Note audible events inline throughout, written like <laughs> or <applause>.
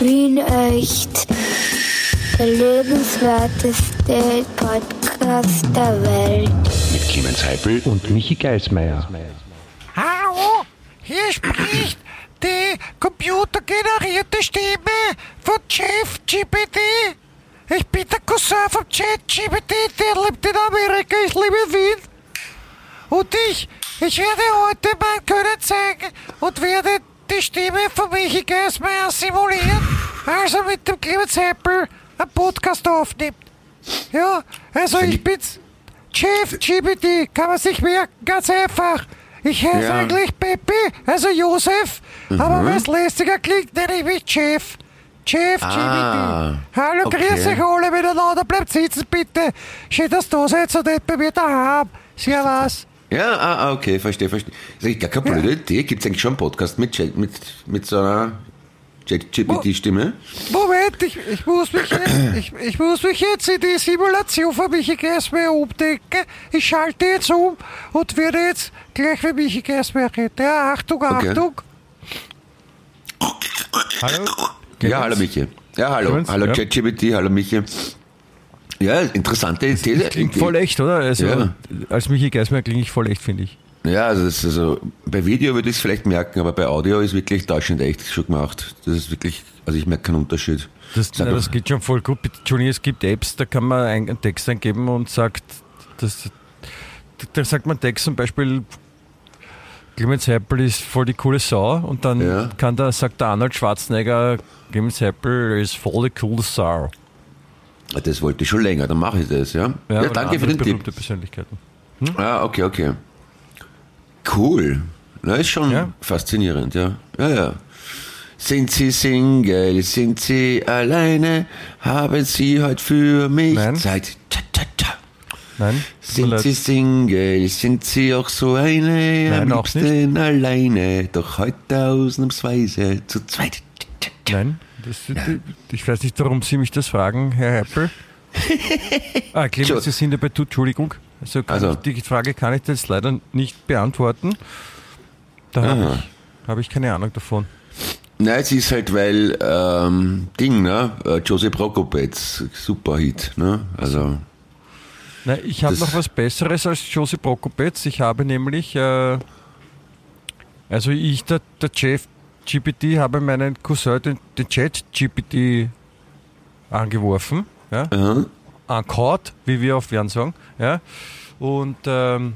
Wien echt. Der lebenswerteste Podcast der Welt. Mit Clemens Heipel und Michi Geismeier. Hallo, hier spricht die computergenerierte Stimme von Jeff GPT. Ich bin der Cousin von Chat GPT, der lebt in Amerika, ich lebe in Wien. Und ich, ich werde heute mein Können zeigen und werde die Stimme von Michi Geismeier simulieren, als er mit dem Clemens Heppel einen Podcast aufnimmt. Ja, also ich bin's. Chef GBT, kann man sich merken, ganz einfach. Ich heiße Ja. eigentlich Peppi, also Josef, aber weil es lästiger klingt, nenne ich mich Chef. Chef Ah, GBT. Hallo, okay. grüß euch alle miteinander, bleibt sitzen bitte. Schön, dass du da seid und nicht bei mir daheim. Servus. Ja, ah, ah, okay, verstehe, verstehe. Das ist eigentlich gar keine blöde Idee. Gibt es eigentlich schon einen Podcast mit, mit, mit so einer GPT-Stimme? Moment, ich, ich, muss mich jetzt, ich, ich muss mich jetzt in die Simulation von Michi Geismeier umdenken. Ich schalte jetzt um und werde jetzt gleich wie Michi Geismeier reden. Ja, Achtung, Okay. Achtung. Hallo? Ja, hallo Michi. Ja, hallo. Hallo ja. ChatGPT, hallo Michi. Ja, interessante Idee. Klingt voll echt, oder? Also, Ja. als Michi Geismeier klinge ich voll echt, finde ich. Ja, also, das, also bei Video würde ich es vielleicht merken, aber bei Audio ist wirklich täuschend echt schon gemacht. Das ist wirklich, also ich merke keinen Unterschied. Das, mal. das geht schon voll gut. Entschuldigung, es gibt Apps, da kann man ein- einen Text eingeben und sagt, das, da sagt man Text zum Beispiel, Clemens Heppel ist voll die coole Sau und dann Ja. kann da, sagt der Arnold Schwarzenegger, Clemens Heppel ist voll die coole Sau. Das wollte ich schon länger, dann mache ich das, ja. Ja, oder danke für den Tipp. Persönlichkeiten. Ah, okay, okay. Cool. Na, ist schon Ja. faszinierend, ja. Ja, ja. Sind Sie Single? Sind Sie alleine? Haben Sie heute für mich Nein. Zeit? Tja, tja, tja. Nein? Sind. Sie Single? Sind Sie auch so eine? Nein, am liebsten alleine. Doch heute ausnahmsweise zu zweit. Nein, das, ich weiß nicht, warum Sie mich das fragen, Herr Heppel. <laughs> ah, Clemens. Sie sind ja bei du, Entschuldigung. Also, Also. ich, die Frage kann ich jetzt leider nicht beantworten. Da habe ich, hab ich keine Ahnung davon. Nein, es ist halt, weil, ähm, Ding, ne? Äh, Josep Prokopetz, super Hit, ne? Also, Na, ich habe noch was Besseres als Josip Prokopetz. Ich habe nämlich, äh, also ich, der, der Chef GPT, habe meinen Cousin, den, den Chat GPT, angeworfen. Ja? aha. Ankaut, wie wir auf Wern sagen. Ja? Und ähm,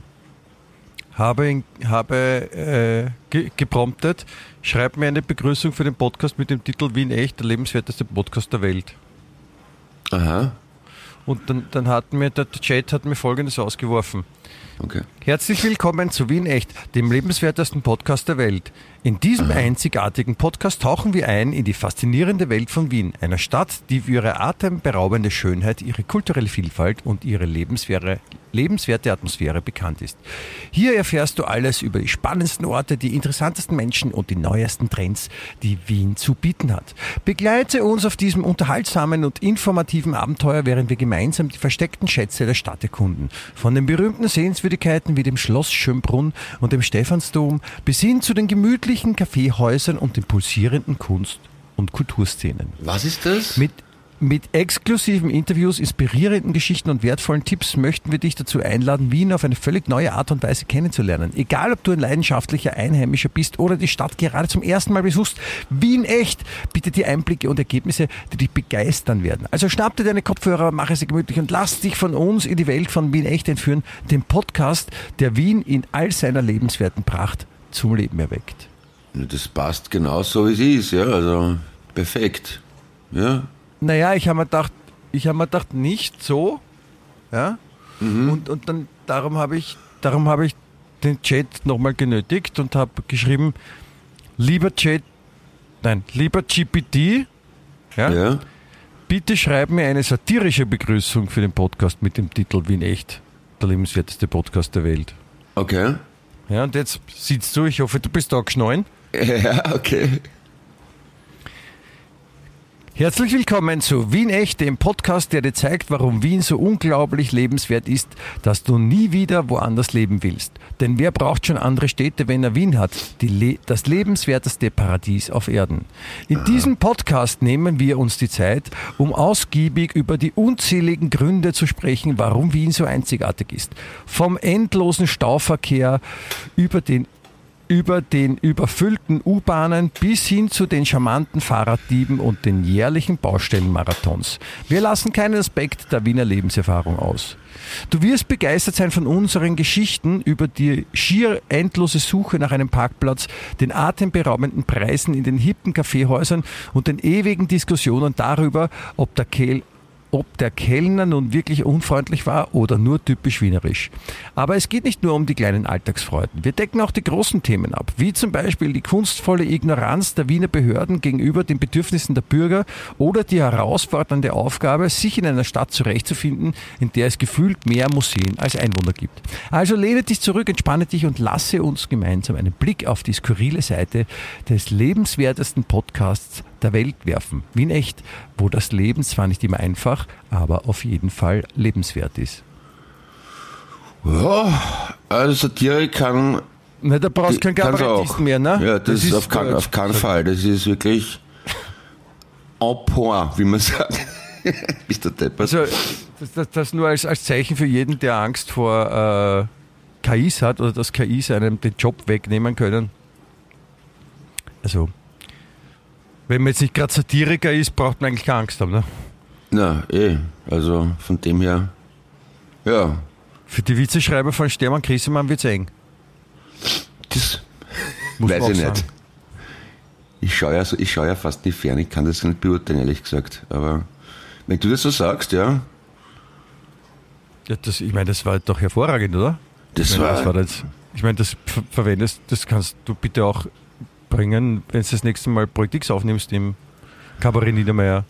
habe, habe äh, ge gepromptet, schreib mir eine Begrüßung für den Podcast mit dem Titel Wien echt, der lebenswerteste Podcast der Welt. aha. Und dann, dann hat mir der Chat hat mir folgendes ausgeworfen. Okay. Herzlich willkommen zu Wien Echt, dem lebenswertesten Podcast der Welt. In diesem einzigartigen Podcast tauchen wir ein in die faszinierende Welt von Wien, einer Stadt, die für ihre atemberaubende Schönheit, ihre kulturelle Vielfalt und ihre lebenswerte, lebenswerte Atmosphäre bekannt ist. Hier erfährst du alles über die spannendsten Orte, die interessantesten Menschen und die neuesten Trends, die Wien zu bieten hat. Begleite uns auf diesem unterhaltsamen und informativen Abenteuer, während wir gemeinsam die versteckten Schätze der Stadt erkunden. Von den berühmten Sehenswürdigkeiten wie dem Schloss Schönbrunn und dem Stephansdom bis hin zu den gemütlichen Kaffeehäusern und den pulsierenden Kunst- und Kulturszenen. Was ist das? Mit, mit exklusiven Interviews, inspirierenden Geschichten und wertvollen Tipps möchten wir dich dazu einladen, Wien auf eine völlig neue Art und Weise kennenzulernen. Egal, ob du ein leidenschaftlicher Einheimischer bist oder die Stadt gerade zum ersten Mal besuchst, Wien echt bietet dir Einblicke und Ergebnisse, die dich begeistern werden. Also schnapp dir deine Kopfhörer, mache sie gemütlich und lass dich von uns in die Welt von Wien echt entführen, dem Podcast, der Wien in all seiner lebenswerten Pracht zum Leben erweckt. Das passt genau so, wie es ist, ja, also perfekt. Ja, Naja, ich habe mir gedacht, ich habe mir gedacht, nicht so. Ja? Und, und dann darum habe ich, darum habe ich den Chat nochmal genötigt und habe geschrieben, lieber Chat, nein, lieber GPT, ja, ja. bitte schreib mir eine satirische Begrüßung für den Podcast mit dem Titel Wien echt, der lebenswerteste Podcast der Welt. Okay. Ja, und jetzt sitzt du, ich hoffe, du bist da geschnallen. <laughs> Ja, okay. Herzlich willkommen zu Wien Echt, dem Podcast, der dir zeigt, warum Wien so unglaublich lebenswert ist, dass du nie wieder woanders leben willst. Denn wer braucht schon andere Städte, wenn er Wien hat? Le das lebenswerteste Paradies auf Erden. In diesem Podcast nehmen wir uns die Zeit, um ausgiebig über die unzähligen Gründe zu sprechen, warum Wien so einzigartig ist. Vom endlosen Stauverkehr über den über den überfüllten U-Bahnen bis hin zu den charmanten Fahrraddieben und den jährlichen Baustellenmarathons. Wir lassen keinen Aspekt der Wiener Lebenserfahrung aus. Du wirst begeistert sein von unseren Geschichten über die schier endlose Suche nach einem Parkplatz, den atemberaubenden Preisen in den hippen Kaffeehäusern und den ewigen Diskussionen darüber, ob der Kehl ob der Kellner nun wirklich unfreundlich war oder nur typisch wienerisch. Aber es geht nicht nur um die kleinen Alltagsfreuden. Wir decken auch die großen Themen ab, wie zum Beispiel die kunstvolle Ignoranz der Wiener Behörden gegenüber den Bedürfnissen der Bürger oder die herausfordernde Aufgabe, sich in einer Stadt zurechtzufinden, in der es gefühlt mehr Museen als Einwohner gibt. Also lehne dich zurück, entspanne dich und lasse uns gemeinsam einen Blick auf die skurrile Seite des lebenswertesten Podcasts der Welt werfen. Wien echt, wo das Leben zwar nicht immer einfach, aber auf jeden Fall lebenswert ist. Ja, also Satire kann. Na, da brauchst du keinen Kabarettisten mehr, ne? Ja, das, ist auf, kein, auf keinen Fall. Das ist wirklich en point, wie man sagt. <laughs> Bist du deppert? Also, das, das, das nur als, als Zeichen für jeden, der Angst vor äh, KIs hat oder dass KIs einem den Job wegnehmen können. Also, wenn man jetzt nicht gerade Satiriker ist, braucht man eigentlich keine Angst haben. Ne? Na, eh. Also von dem her. Ja, Für die Witzeschreiber von Stermann Grissemann wird es eng. das Muss weiß ich nicht. Ich schaue ja, so, ich schau ja fast nicht fern, ich kann das nicht beurteilen, ehrlich gesagt. Aber wenn du das so sagst, ja, Ja, das, ich meine, das war doch hervorragend, oder? das ich meine, war. das war jetzt, ich meine, das ver verwendest, das kannst du bitte auch bringen, wenn du das nächste Mal Projekt X aufnimmst im Kabarett Niedermeyer.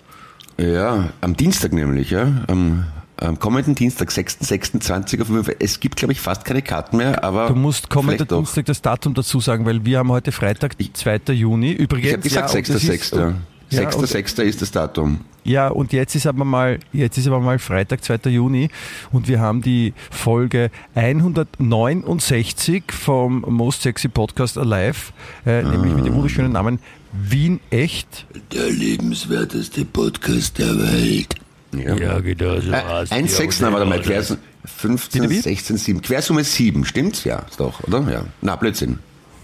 Ja, am Dienstag nämlich, ja. Am, am kommenden Dienstag, 6.26 auf jeden Fall. Es gibt, glaube ich, fast keine Karten mehr, aber. Du musst doch. Dienstag das Datum dazu sagen, weil wir haben heute Freitag, 2. Juni. Übrigens, Ich habe gesagt ja, und das ist- 6.6. Ja, und- 6.6. ist das Datum. Ja, und jetzt ist aber mal, jetzt ist aber mal Freitag, 2. Juni und wir haben die Folge 169 vom Most Sexy Podcast Alive, äh, nämlich mit dem wunderschönen Namen Wien Echt. Der lebenswerteste Podcast der Welt. Ja, genau so Äh, 1,6, na, warte mal, Quersumme, 15, Bitte wie? 16, 7. Quersumme 7, stimmt's? Ja, ist doch, oder? Ja. Na, Blödsinn.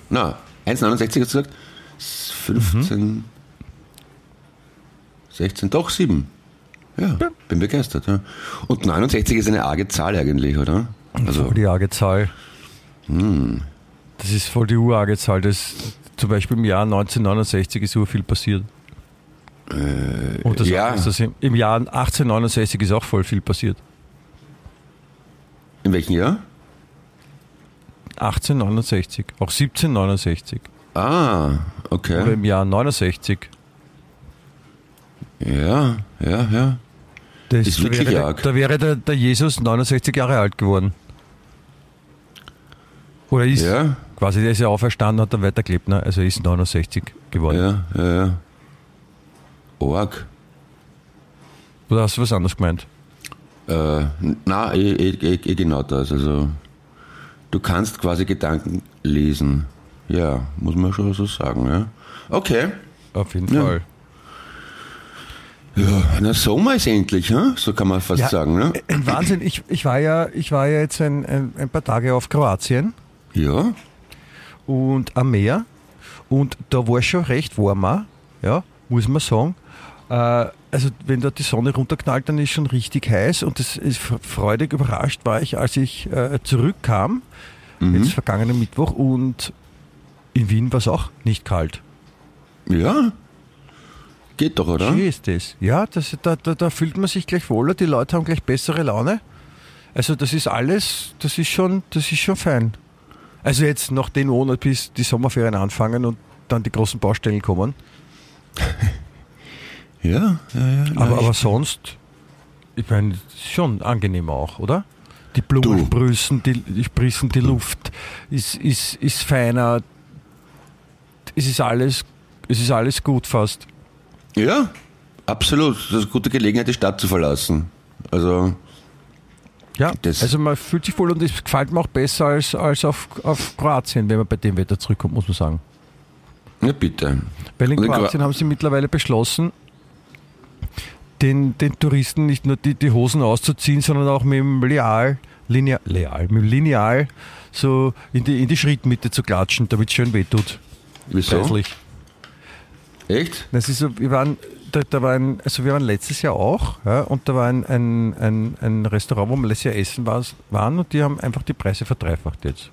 Na, 1,69 hast du gesagt? 15, 16, doch 7. Ja, bin begeistert. Ja. Und 69 ist eine arge Zahl eigentlich, oder? Also, Voll die arge Zahl. Das ist voll die urarge Zahl. Das, zum Beispiel im Jahr 1969 ist so viel passiert. Und das Äh, ja. ist das im, im Jahr 1869 ist auch voll viel passiert. in welchem Jahr? 1869, auch 1769 Ah, oder okay. im Jahr 69. Ja, ja, ja. Das, Ist da wirklich wäre, arg. Da wäre der, der Jesus 69 Jahre alt geworden. Oder ist Ja, quasi, der ist ja auferstanden, hat dann weitergelebt, ne? also er ist 69 geworden. ja, ja, ja. Org. Oder hast du was anderes gemeint? Äh, na, eh, eh, eh, eh genau das. Also, du kannst quasi Gedanken lesen. Ja, muss man schon so sagen, ja. Okay. Auf jeden Ja. Fall. Ja, na, Sommer ist endlich, hm? so kann man fast Ja. sagen, ne? Ein Wahnsinn. Ich, ich, war ja, ich war ja jetzt ein, ein, ein paar Tage auf Kroatien Ja, und am Meer und da war es schon recht warm, auch, ja, muss man sagen. Äh, also wenn da die Sonne runterknallt, dann ist schon richtig heiß und das ist freudig überrascht war ich, als ich äh, zurückkam, jetzt vergangenen Mittwoch und in Wien war es auch nicht kalt. ja. Geht doch, oder? Schön ist das. Ja, das, da, da, da fühlt man sich gleich wohler, die Leute haben gleich bessere Laune. Also das ist alles, das ist schon, das ist schon fein. Also jetzt noch den Monat, bis die Sommerferien anfangen und dann die großen Baustellen kommen. <laughs> Ja, ja, ja. Aber, aber sonst, ich meine, schon angenehm auch, oder? Die Blumen sprüßen die, die sprießen die Luft, ist, ist, ist feiner, es ist alles, es ist alles gut fast. Ja, Absolut. Das ist eine gute Gelegenheit, die Stadt zu verlassen. Also, Ja, Das- also man fühlt sich wohl und es gefällt mir auch besser als, als auf, auf Kroatien, wenn man bei dem Wetter zurückkommt, muss man sagen. ja bitte. Weil in Und in Kroatien Kro- haben sie mittlerweile beschlossen, den, den Touristen nicht nur die, die Hosen auszuziehen, sondern auch mit dem Lineal, Lineal, Lineal, mit dem Lineal so in die, in die Schrittmitte zu klatschen, damit es schön wehtut. Wieso? Preislich. Echt? Das ist so, wir waren, da, da war ein, also wir waren letztes Jahr auch, ja, und da war ein, ein, ein, ein Restaurant, wo wir letztes Jahr essen war, waren und die haben einfach die Preise verdreifacht jetzt.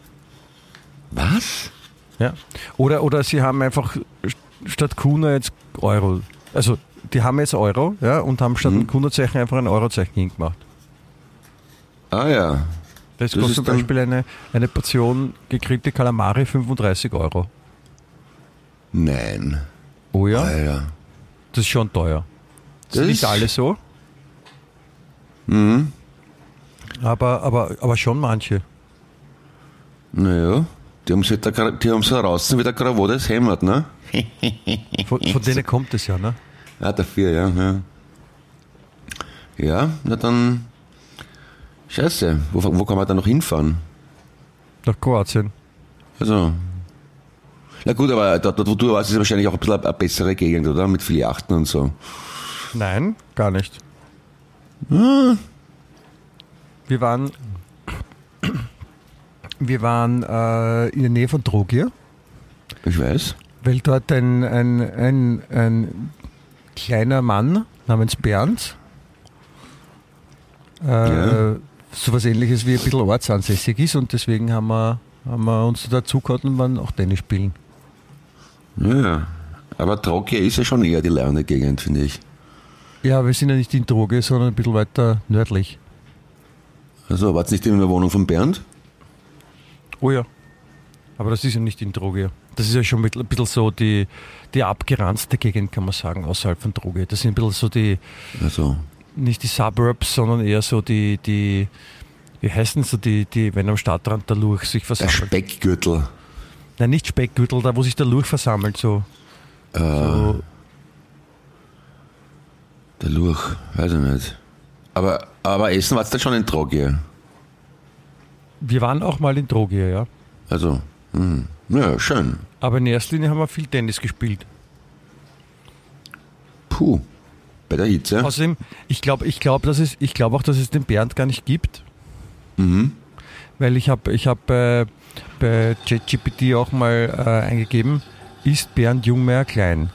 Was? Ja. Oder, oder sie haben einfach st- statt Kuna jetzt Euro. Also die haben jetzt Euro, ja, und haben statt Mhm. ein Kuna-Zeichen einfach ein Eurozeichen hingemacht. Ah ja. Das, Das kostet ist zum Beispiel eine, eine Portion gegrillte Kalamari 35 Euro. Nein. Oh ja, ja. das ist schon teuer. Das, Das ist nicht ist- alle so, Mhm. aber, aber, aber schon manche. Naja. Die haben sich da, die haben so draußen wie der Krawot das hämmert, ne? Von, von denen kommt es ja, ne? Ah, dafür, ja, ja. Ja, na dann. Scheiße, wo, wo kann man da noch hinfahren? Nach Kroatien. Also. Na gut, aber dort, dort wo du warst, ist wahrscheinlich auch ein bisschen eine bessere Gegend, oder? Mit vielen Yachten und so. Nein, gar nicht. Ah. Wir waren, wir waren äh, in der Nähe von Trogir, Ich weiß. weil dort ein, ein, ein, ein kleiner Mann namens Bernd äh, Ja. sowas ähnliches wie ein bisschen ortsansässig ist und deswegen haben wir, haben wir uns dazu gehabt und waren auch Tennis spielen. Ja. Aber Trogir ist ja schon eher die leerne Gegend, finde ich. Ja, wir sind ja nicht in Droge, sondern ein bisschen weiter nördlich. Also, war's nicht in der Wohnung von Bernd? Oh ja. Aber das ist ja nicht in Droge. Das ist ja schon ein bisschen so die, die abgeranzte Gegend, kann man sagen, außerhalb von Droge. Das sind ein bisschen so die, Also. nicht die Suburbs, sondern eher so die, die wie heißen so die, die, wenn am Stadtrand der Lurch sich Der versammelt. Speckgürtel. Nein, nicht Speckgürtel, da wo sich der Lurch versammelt, so. Äh, so Der Lurch, weiß ich nicht. Aber, aber Essen war's dann schon in Trogir. wir waren auch mal in Droge, ja. Also, hm. ja, schön. Aber in erster Linie haben wir viel Tennis gespielt. Puh. Bei der Hitze. Außerdem, ich glaube ich glaub, dass es, ich glaube auch, dass es den Bernd gar nicht gibt. Mhm. Weil ich habe ich hab bei, bei ChatGPT auch mal äh, eingegeben, ist Bernd Jungmeier klein?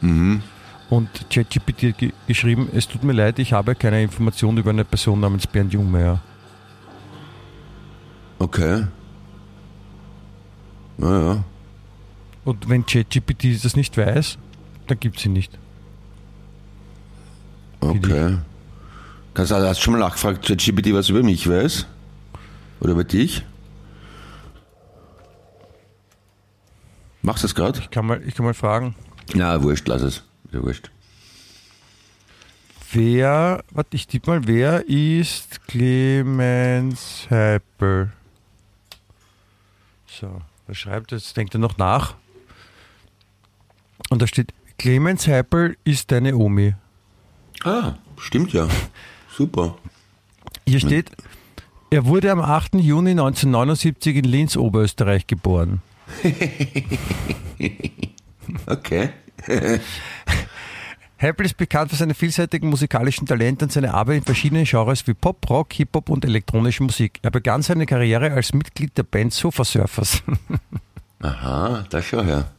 Mhm. Und ChatGPT hat ge geschrieben, es tut mir leid, ich habe keine Informationen über eine Person namens Bernd Jungmeier. Okay. Naja. Und wenn ChatGPT das nicht weiß, dann gibt es ihn nicht. Okay. Kannst du, hast du schon mal nachgefragt, ChatGPT was über mich weiß? Oder über dich? Machst du das gerade? Ich kann mal, ich kann mal fragen, Na, wurscht, lass es. Ja, wurscht. wer, warte, ich tippe mal, wer ist Clemens Heipel? So, er schreibt, jetzt denkt er noch nach. Und da steht, Clemens Heipel ist deine Omi. Ah, stimmt ja. Super. Hier steht, er wurde am 8. Juni 1979 in Linz, Oberösterreich geboren. <laughs> Okay. <laughs> Heipel ist bekannt für seine vielseitigen musikalischen Talente und seine Arbeit in verschiedenen Genres wie Pop, Rock, Hip-Hop und elektronische Musik. Er begann seine Karriere als Mitglied der Band Sofa Surfers. <laughs> Aha, da schau her.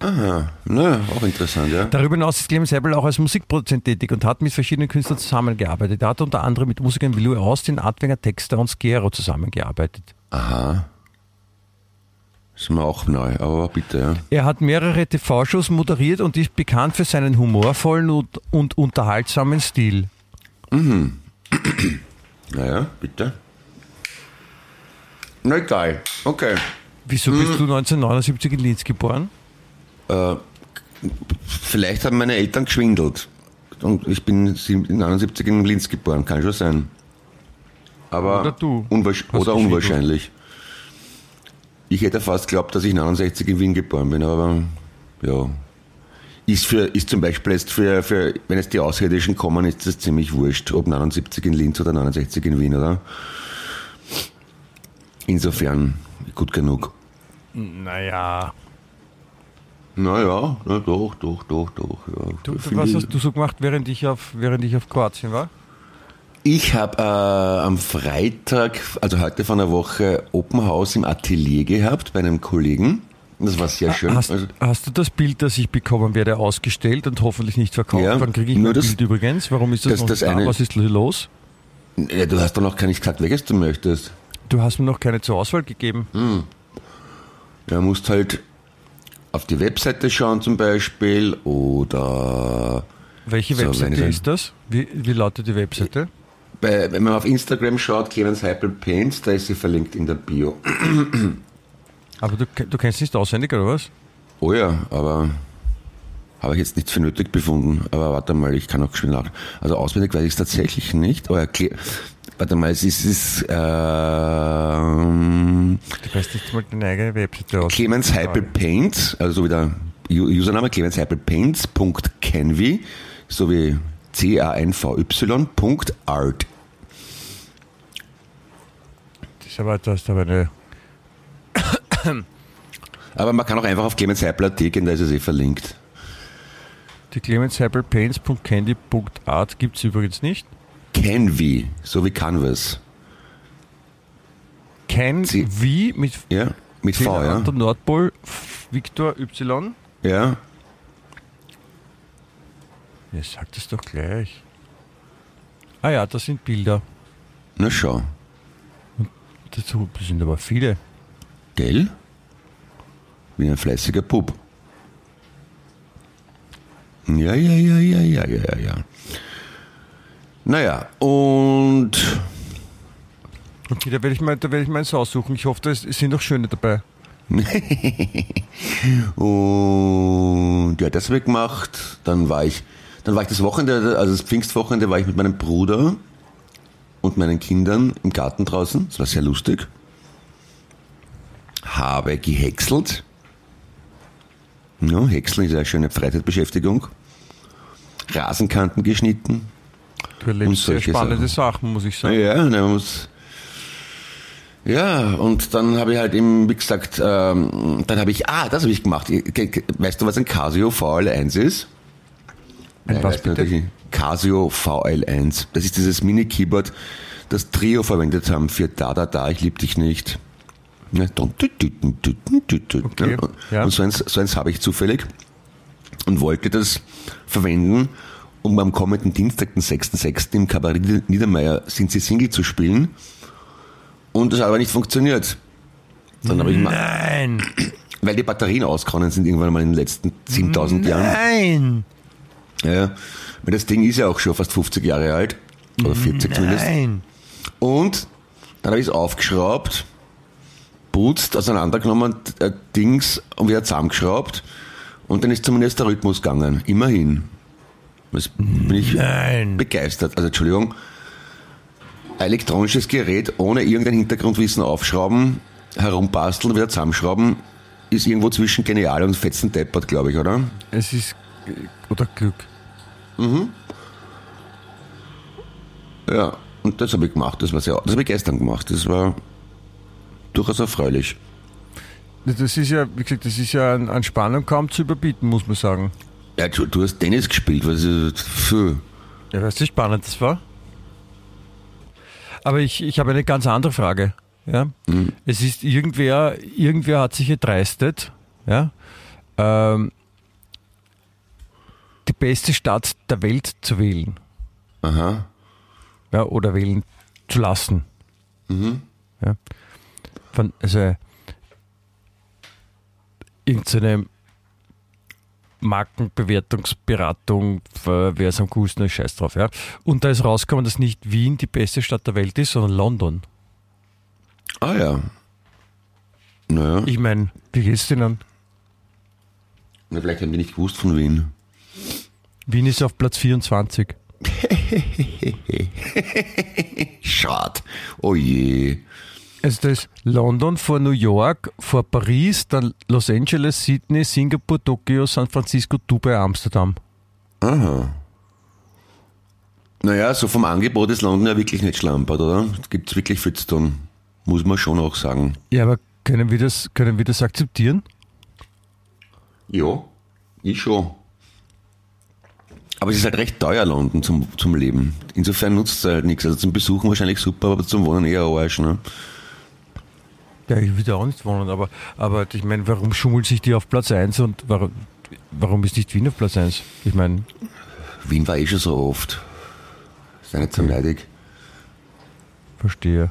Aha, na, auch interessant, ja. Darüber hinaus ist Clemens Heipel auch als Musikproduzent tätig und hat mit verschiedenen Künstlern zusammengearbeitet. Er hat unter anderem mit Musikern wie Louis Austin, Artwenger, Texter und Skero zusammengearbeitet. Aha. Ist mir auch neu, aber bitte, ja. Er hat mehrere TV-Shows moderiert und ist bekannt für seinen humorvollen und, und unterhaltsamen Stil. <clears throat> Naja, bitte. Na egal, okay. Wieso bist du 1979 in Linz geboren? Vielleicht haben meine Eltern geschwindelt. Und ich bin in 79 in Linz geboren, kann schon sein. Aber Oder du unwahrsch oder unwahrscheinlich. Ich hätte fast geglaubt, dass ich 69 in Wien geboren bin, aber ja. ist für, ist zum Beispiel jetzt für, für, wenn jetzt die Außerirdischen kommen, ist das ziemlich wurscht, ob 79 in Linz oder 69 in Wien, oder? Insofern gut genug. Naja. Naja, na doch, doch, doch, doch. Ja. Du, was hast du so gemacht, während ich auf, während ich auf Kroatien war? Ich habe äh, am Freitag, also heute von der Woche, Open House im Atelier gehabt bei einem Kollegen. Das war sehr schön. Hast, Also, hast du das Bild, das ich bekommen werde, ausgestellt und hoffentlich nicht verkauft? Ja, Wann kriege ich nur mein das- Bild übrigens? Warum ist das, das- noch das nicht da? eine- Was ist los? ja, du hast doch noch gar nicht gesagt, welches du möchtest. Du hast mir noch keine zur Auswahl gegeben. Ja, musst halt auf die Webseite schauen zum Beispiel oder Welche Webseite ist das? Wie, wie lautet die Webseite? Bei, wenn man auf Instagram schaut, Clemens Heipel Paints, da ist sie verlinkt in der Bio. <clears throat> Aber du, du kennst nicht auswendig, oder was? Oh ja, aber habe ich jetzt nicht für nötig befunden. Aber warte mal, ich kann auch schnell nach. Also auswendig weiß ich es tatsächlich nicht. Oh ja, warte mal, es ist, es ähm, Du weißt nicht mal deine eigene Webseite aus. Clemens Heipel Paints, also wieder Username Clemens Heipel Paints.canvy, sowie C-A-N-V-Y Punkt Art. Das ist aber, du hast aber eine. Aber man kann auch einfach auf Clemens Heipel.at gehen, da ist es eh verlinkt. Die Clemens Heppel Paints.candy.art gibt es übrigens nicht. Canvy, so wie Canvas. Can Sie- wie mit Ja, mit V, ja. der Nordpol Victor Y. Ja, Ja, sag das doch gleich. Ah ja, das sind Bilder. na schau. Dazu sind aber viele. Gell? Wie ein fleißiger Bub. Ja, ja, ja, ja, ja, ja, ja, ja. Naja, und Okay, da werde ich mal, da werde ich mal eins aussuchen. Ich hoffe, es es sind auch schöne dabei. <laughs> Und ja, das habe ich gemacht. Dann war ich, dann war ich das Wochenende, also das Pfingstwochenende war ich mit meinem Bruder und meinen Kindern im Garten draußen. Das war sehr lustig. Habe gehäckselt. Ja, Häckseln ist eine schöne Freizeitbeschäftigung. Rasenkanten geschnitten. Du erlebst sehr spannende Sachen, muss ich sagen. Ja, ne, man muss. Ja, und dann habe ich halt eben, wie gesagt, ähm, dann habe ich, ah, das habe ich gemacht. Ge- ge- Weißt du, was ein Casio VL1 ist? Ein Nein, was bitte? Casio VL1. Das ist dieses Mini-Keyboard, das Trio verwendet haben für Da Da Da, ich lieb dich nicht. Okay. Ja. So eins, so eins habe ich zufällig und wollte das verwenden, um am kommenden Dienstag, den 6.6. im Kabarett Niedermeyer sind sie Single zu spielen. Und das hat aber nicht funktioniert. Dann habe ich mal. Nein! <clears throat> Weil die Batterien ausgehauen sind irgendwann mal in den letzten 7000 Nein. Jahren. Nein! Ja, weil das Ding ist ja auch schon fast 50 Jahre alt. Oder 40 zumindest. Nein! Und dann habe ich es aufgeschraubt, putzt, auseinandergenommen, äh, Dings und wieder zusammengeschraubt. Und dann ist zumindest der Rhythmus gegangen. Immerhin. Das bin ich Nein! begeistert. Also Entschuldigung. Elektronisches Gerät ohne irgendein Hintergrundwissen aufschrauben, herumbasteln, wieder zusammenschrauben, ist irgendwo zwischen genial und fetzen deppert, glaube ich, oder? Es ist. Oder Glück. Ja, und das habe ich gemacht. Das war sehr, das habe ich gestern gemacht. Das war durchaus erfreulich. Das ist ja, wie gesagt, das ist ja an, an Spannung kaum zu überbieten, muss man sagen. Ja, du, du hast Tennis gespielt, was ist für Ja, weißt du, wie spannend das war? Aber ich, ich habe eine ganz andere Frage. Ja? Es ist irgendwer, irgendwer hat sich erdreistet, ja, ähm, beste Stadt der Welt zu wählen. Aha. Ja, oder wählen zu lassen. Ja. Von, also irgendeine Markenbewertungsberatung, äh, wer es am coolsten ist, scheiß drauf. Ja. Und da ist rausgekommen, dass nicht Wien die beste Stadt der Welt ist, sondern London. Ah ja. Naja, Ich meine, wie geht's denn an? na, vielleicht haben die nicht gewusst von Wien. Wien ist auf Platz 24. <laughs> Schade. Oh je. Also da ist London vor New York, vor Paris, dann Los Angeles, Sydney, Singapur, Tokio, San Francisco, Dubai, Amsterdam. Aha. Naja, so vom Angebot ist London ja wirklich nicht schlampert, oder? Es gibt wirklich viel zu tun. Muss man schon auch sagen. Ja, aber können wir das, können wir das akzeptieren? Ja, ich schon. Aber es ist halt recht teuer, London zum, zum Leben. Insofern nutzt es halt nichts. Also zum Besuchen wahrscheinlich super, aber zum Wohnen eher Arsch, ne? Ja, ich würde auch nicht wohnen, aber, aber ich meine, warum schummelt sich die auf Platz 1 und warum, warum ist nicht Wien auf Platz 1? Ich meine, Wien war eh schon so oft. Ist ja nicht so leidig. verstehe.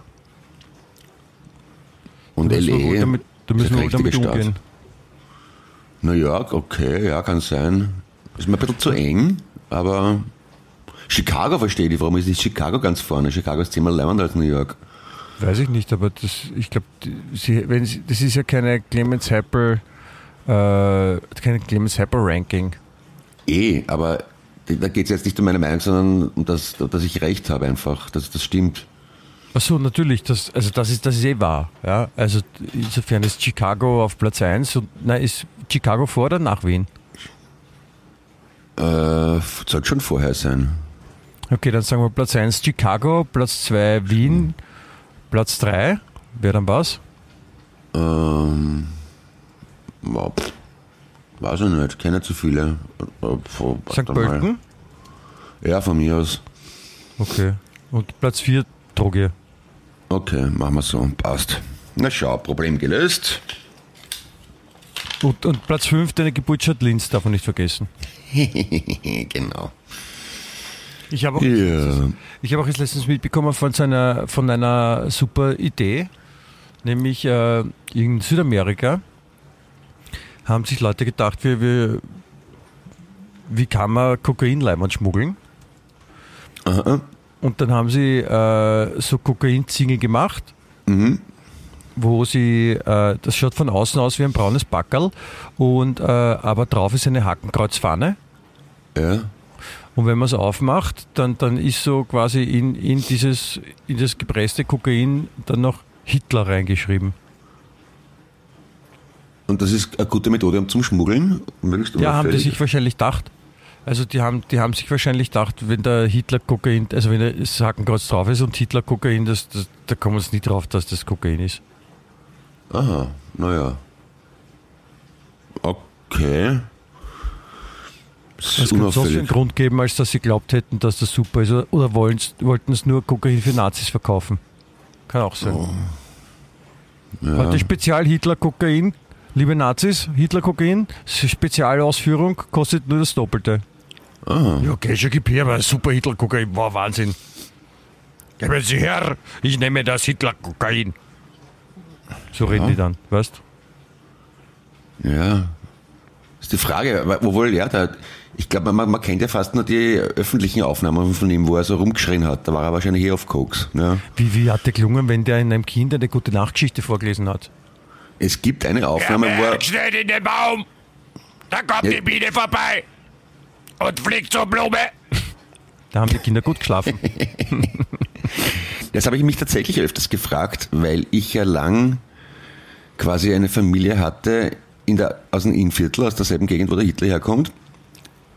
Und Da LE damit, da müssen wir damit Stadt. umgehen. New York, okay, ja, kann sein. Ist mir ein bisschen zu eng, aber Chicago verstehe ich, warum ist nicht Chicago ganz vorne? Chicago ist zehnmal leibender als New York. Weiß ich nicht, aber das, ich glaube, sie, wenn sie, das ist ja keine Clemens Apple, äh, keine Clemens Apple Ranking. Eh, aber da geht es jetzt nicht um meine Meinung, sondern um das, dass ich recht habe einfach, dass das stimmt. Achso, natürlich, das, also das ist, das ist eh wahr. Ja? Also insofern ist Chicago auf Platz 1 und na, ist Chicago vor oder nach Wien? Äh, sollte schon vorher sein. Okay, dann sagen wir Platz 1 Chicago, Platz 2 Wien, Platz 3, wäre dann was? Ähm, pff, weiß ich nicht, kenne zu viele. Äh, von- St. Pölten? Ja, von mir aus. Okay. Und Platz 4 Droge. Okay, machen wir so, passt. Na schau, Problem gelöst. Und, und Platz 5 deine Geburtsstadt Linz, darf man nicht vergessen. <laughs> genau. Ich habe auch, ich habe auch jetzt letztens mitbekommen von, seiner, von einer super Idee, nämlich äh, in Südamerika haben sich Leute gedacht, wie, wie, wie kann man Kokainleimern schmuggeln? Aha. Und dann haben sie äh, so Kokainzinge gemacht, Mhm. Wo sie, äh, das schaut von außen aus wie ein braunes Backerl, und, äh, aber drauf ist eine Hakenkreuzpfanne. Ja. Und wenn man es aufmacht, dann, dann ist so quasi in, in, dieses, in das gepresste Kokain dann noch Hitler reingeschrieben. Und das ist eine gute Methode um zum Schmuggeln? Ja, haben die sich wahrscheinlich gedacht. Also die haben, die haben sich wahrscheinlich gedacht, wenn der Hitler Kokain, also wenn das Hakenkreuz drauf ist und Hitler Kokain, das, das, da kommen sie nie drauf, dass das Kokain ist. Aha, naja. Okay. Es könnte sonst einen. Grund geben, als dass sie glaubt hätten, dass das super ist. Oder- wollten es nur Kokain für Nazis verkaufen. Kann auch sein. Ja. Heute Spezial Hitler Kokain, liebe Nazis, Hitler Kokain, Spezialausführung kostet nur das Doppelte. Aha. Ja, okay, schon gib her, aber super Hitler Kokain, war Wahnsinn. Geben Sie her, ich nehme das Hitler Kokain. So reden Ja. die dann, weißt Ja. Ist die Frage, wa- wo wohl er da? Ich glaube, man, man kennt ja fast nur die öffentlichen Aufnahmen von ihm, wo er so rumgeschrien hat. Da war er wahrscheinlich hier auf Koks. Ja. Wie, wie hat der gelungen, wenn der in einem Kind eine gute Nachtgeschichte vorgelesen hat? Es gibt eine Aufnahme, wo er. schnell in den Baum. Da kommt Ja. die Biene vorbei und fliegt zur Blume. <laughs> Da haben die Kinder gut geschlafen. <laughs> Das habe ich mich tatsächlich öfters gefragt, weil ich ja lang quasi eine Familie hatte in der, aus dem Innviertel, aus derselben Gegend, wo der Hitler herkommt.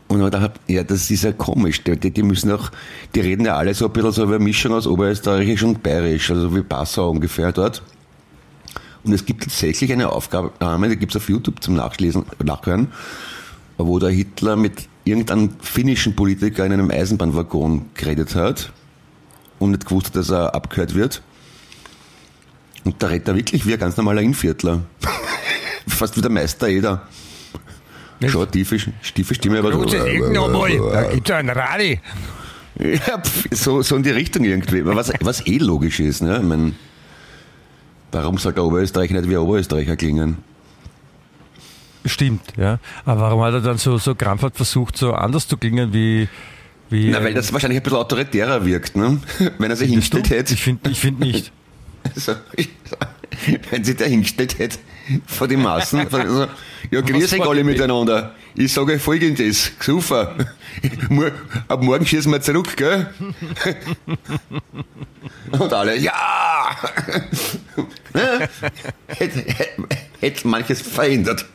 Und ich dachte, ja, das ist ja komisch. Die, die, müssen auch, die reden ja alle so ein bisschen so über Mischung aus Oberösterreichisch und Bayerisch, also wie Passau ungefähr dort. Und es gibt tatsächlich eine Aufgabe, die gibt es auf YouTube zum Nachlesen, Nachhören, wo der Hitler mit irgendeinem finnischen Politiker in einem Eisenbahnwaggon geredet hat und nicht gewusst hat, dass er abgehört wird. Und da redet er wirklich wie ein ganz normaler Inviertler. <laughs> Fast wie der Meister Eder. Nicht? Schon tiefe, tiefe Stimme, aber Gutes Ding nochmal. Da gibt's einen Radi. Ja, so, so in die Richtung irgendwie. Was, was eh logisch ist, ne? Ich mein, warum soll der Oberösterreicher nicht wie ein Oberösterreicher klingen? Stimmt, ja. Aber warum hat er dann so, so krampfhaft versucht, so anders zu klingen wie. wie Na, weil das wahrscheinlich ein bisschen autoritärer wirkt, ne? <laughs> Wenn er sich hingestellt hätte. Ich finde ich find nicht. <laughs> <laughs> So, wenn sich der hingestellt hätte vor die Massen, also, ja, grüß euch alle miteinander. Ich sage euch folgendes. Mor- Ab morgen schießen wir zurück, gell? Und alle, ja, hätte, hätte, hätte manches verändert.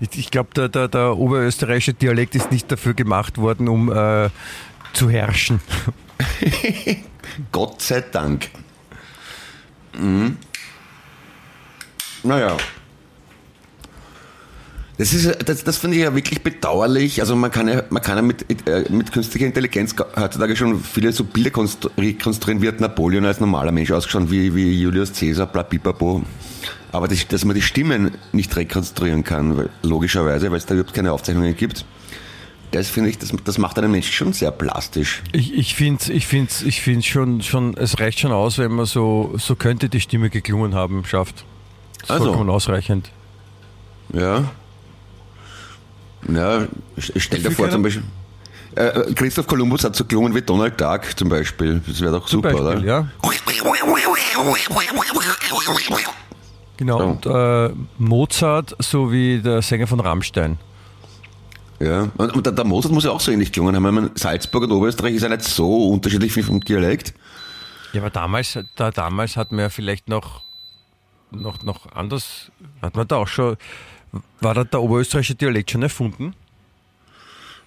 Ich, ich glaube, der, der, der oberösterreichische Dialekt ist nicht dafür gemacht worden, um äh, zu herrschen. <laughs> Gott sei Dank. Mhm. Naja. Das, das, das finde ich ja wirklich bedauerlich. Also man kann ja, man kann ja mit, äh, mit künstlicher Intelligenz heutzutage schon viele so Bilder rekonstruieren, wie hat Napoleon als normaler Mensch ausgeschaut, wie, wie Julius Caesar, bla, bla, Aber das, dass man die Stimmen nicht rekonstruieren kann, weil, logischerweise, weil es da überhaupt keine Aufzeichnungen gibt, das finde ich, das, das macht einen Menschen schon sehr plastisch. Ich, ich finde ich find's, ich find's schon, schon, es reicht schon aus, wenn man so, so könnte die Stimme geklungen haben, schafft. Das ist Also. vollkommen ausreichend. Ja. Ja, stell dir vor zum Beispiel. Äh, Christoph Kolumbus hat so gelungen wie Donald Duck zum Beispiel. Das wäre doch Zum super, Beispiel, oder? ja. Genau. So. Und äh, Mozart sowie der Sänger von Rammstein. Ja. Und, und der, der Mozart muss ja auch so ähnlich gelungen haben. Ich meine, Salzburg und Oberösterreich ist ja nicht so unterschiedlich wie vom Dialekt. Ja, aber damals, da, damals hat man ja vielleicht noch, noch, noch anders, hat man da auch schon, war da der oberösterreichische Dialekt schon erfunden?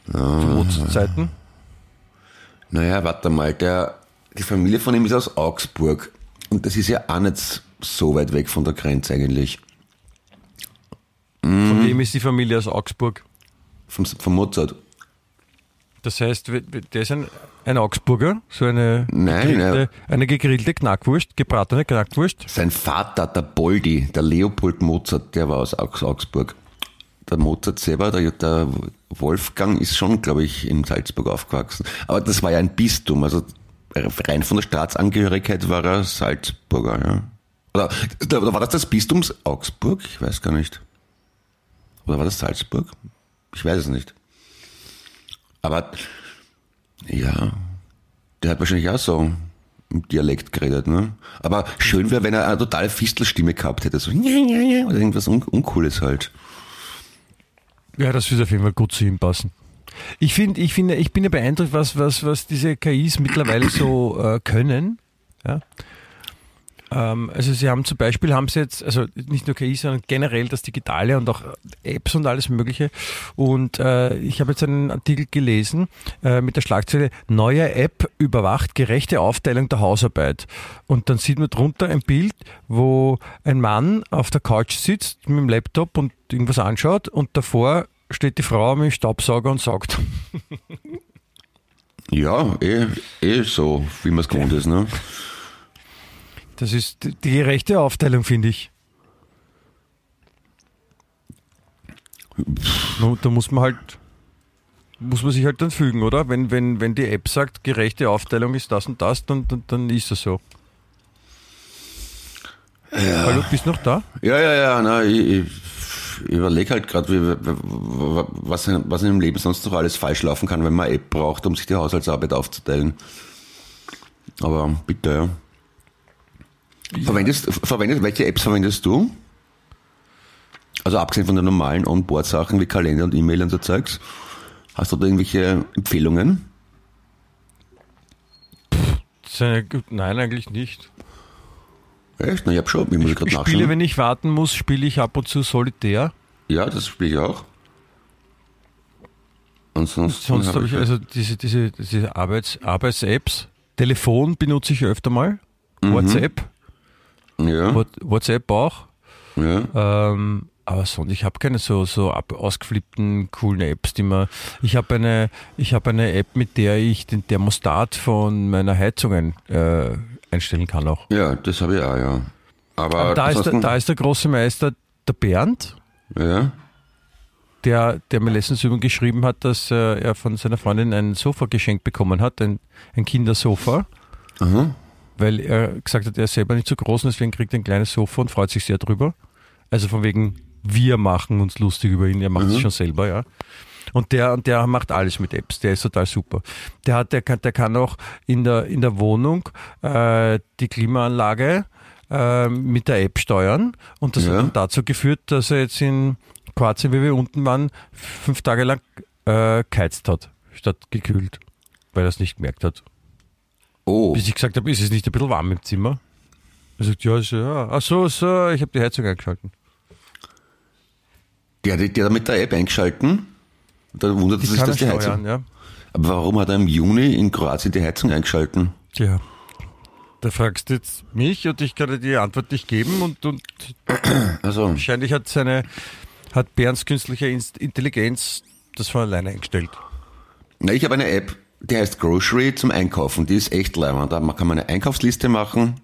Zu Mozart-Zeiten? Naja, warte mal, der, die Familie von ihm ist aus Augsburg. Und das ist ja auch nicht so weit weg von der Grenze eigentlich. Von wem ist die Familie aus Augsburg? Vom, vom Mozart. Das heißt, der ist ein, ein Augsburger, so eine, Nein, gegrillte, eine gegrillte Knackwurst, gebratene Knackwurst. Sein Vater, der Boldi, der Leopold Mozart, der war aus Augs- Augsburg. Der Mozart selber, der, der Wolfgang, ist schon, glaube ich, in Salzburg aufgewachsen. Aber das war ja ein Bistum, also rein von der Staatsangehörigkeit war er Salzburger, ja. Oder, oder war das das Bistum Augsburg? Ich weiß gar nicht. Oder war das Salzburg? Ich weiß es nicht. Aber, ja, der hat wahrscheinlich auch so im Dialekt geredet, ne? Aber schön wäre, wenn er eine totale Fistelstimme gehabt hätte, so, oder irgendwas Un Uncooles halt. Ja, das würde auf jeden Fall gut zu ihm passen. Ich finde, ich finde, ich bin ja beeindruckt, was, was, was diese KIs mittlerweile so äh, können. Ja. Ähm, also sie haben zum Beispiel, haben sie jetzt, also nicht nur KI, sondern generell das Digitale und auch Apps und alles Mögliche. Und äh, ich habe jetzt einen Artikel gelesen äh, mit der Schlagzeile Neue App überwacht gerechte Aufteilung der Hausarbeit. Und dann sieht man drunter ein Bild, wo ein Mann auf der Couch sitzt mit dem Laptop und irgendwas anschaut und davor steht die Frau mit dem Staubsauger und saugt. Ja, eh, eh so, wie man es gewohnt ist, ne? Das ist die gerechte Aufteilung, finde ich. Da muss man halt, muss man sich halt dann fügen, oder? Wenn, wenn, wenn die App sagt, gerechte Aufteilung ist das und das, dann, dann, dann ist das so. Hallo, bist du noch da? Ja, ja, ja, na, ich, ich überlege halt gerade, was, in- was in dem Leben sonst noch alles falsch laufen kann, wenn man eine App braucht, um sich die Haushaltsarbeit aufzuteilen. Aber bitte, ja. Verwendest, verwendest, welche Apps verwendest du? Also abgesehen von den normalen Onboard-Sachen wie Kalender und E-Mail und so Zeugs. Hast du da irgendwelche Empfehlungen? Eine, nein, eigentlich nicht. Echt? Na, ich hab schon, ich muss Ich gerade spiele, nachschauen. wenn ich warten muss, spiele ich ab und zu Solitär. Ja, das spiele ich auch. Ansonsten Sonst hab habe ich also diese, diese, diese Arbeits, Arbeits-Apps. Telefon benutze ich öfter mal. WhatsApp. Ja, What- WhatsApp auch. ja. Ähm, aber sonst, ich habe keine so, so ab, ausgeflippten, coolen Apps, die man. Ich habe eine, ich habe eine App, mit der ich den Thermostat von meiner Heizungen äh, einstellen kann auch. Ja, das habe ich auch, ja. Aber, Aber da ist, der, da ist der große Meister, der Bernd, ja, der, der mir letztens übrigens geschrieben hat, dass äh, er von seiner Freundin ein Sofa geschenkt bekommen hat, ein, ein Kindersofa. aha, weil er gesagt hat, er ist selber nicht so groß und deswegen kriegt er ein kleines Sofa und freut sich sehr drüber. Also von wegen, wir machen uns lustig über ihn, er macht es schon selber, ja. Und der, und der macht alles mit Apps, der ist total super. Der hat, der kann, der kann auch in der, in der Wohnung äh, die Klimaanlage äh, mit der App steuern und das Ja. hat dann dazu geführt, dass er jetzt in Kroatien, wie wir unten waren, fünf Tage lang äh, geheizt hat, statt gekühlt, weil er es nicht gemerkt hat. Oh, Bis ich gesagt habe, ist es nicht ein bisschen warm im Zimmer? Er sagt, ja, so, ja. Ach so, so, ich habe die Heizung eingeschalten. Der hat die hat mit der App eingeschalten. Da wundert sich, dass die Heizung. steuern, ja. Aber warum hat er im Juni in Kroatien die Heizung eingeschalten? Tja. Da fragst du jetzt mich und ich kann dir die Antwort nicht geben und, und Also, wahrscheinlich hat seine, hat Bernds künstliche Intelligenz das von alleine eingestellt. na, ich habe eine App, die heißt Grocery zum Einkaufen. Die ist echt leibend. Da kann man eine Einkaufsliste machen.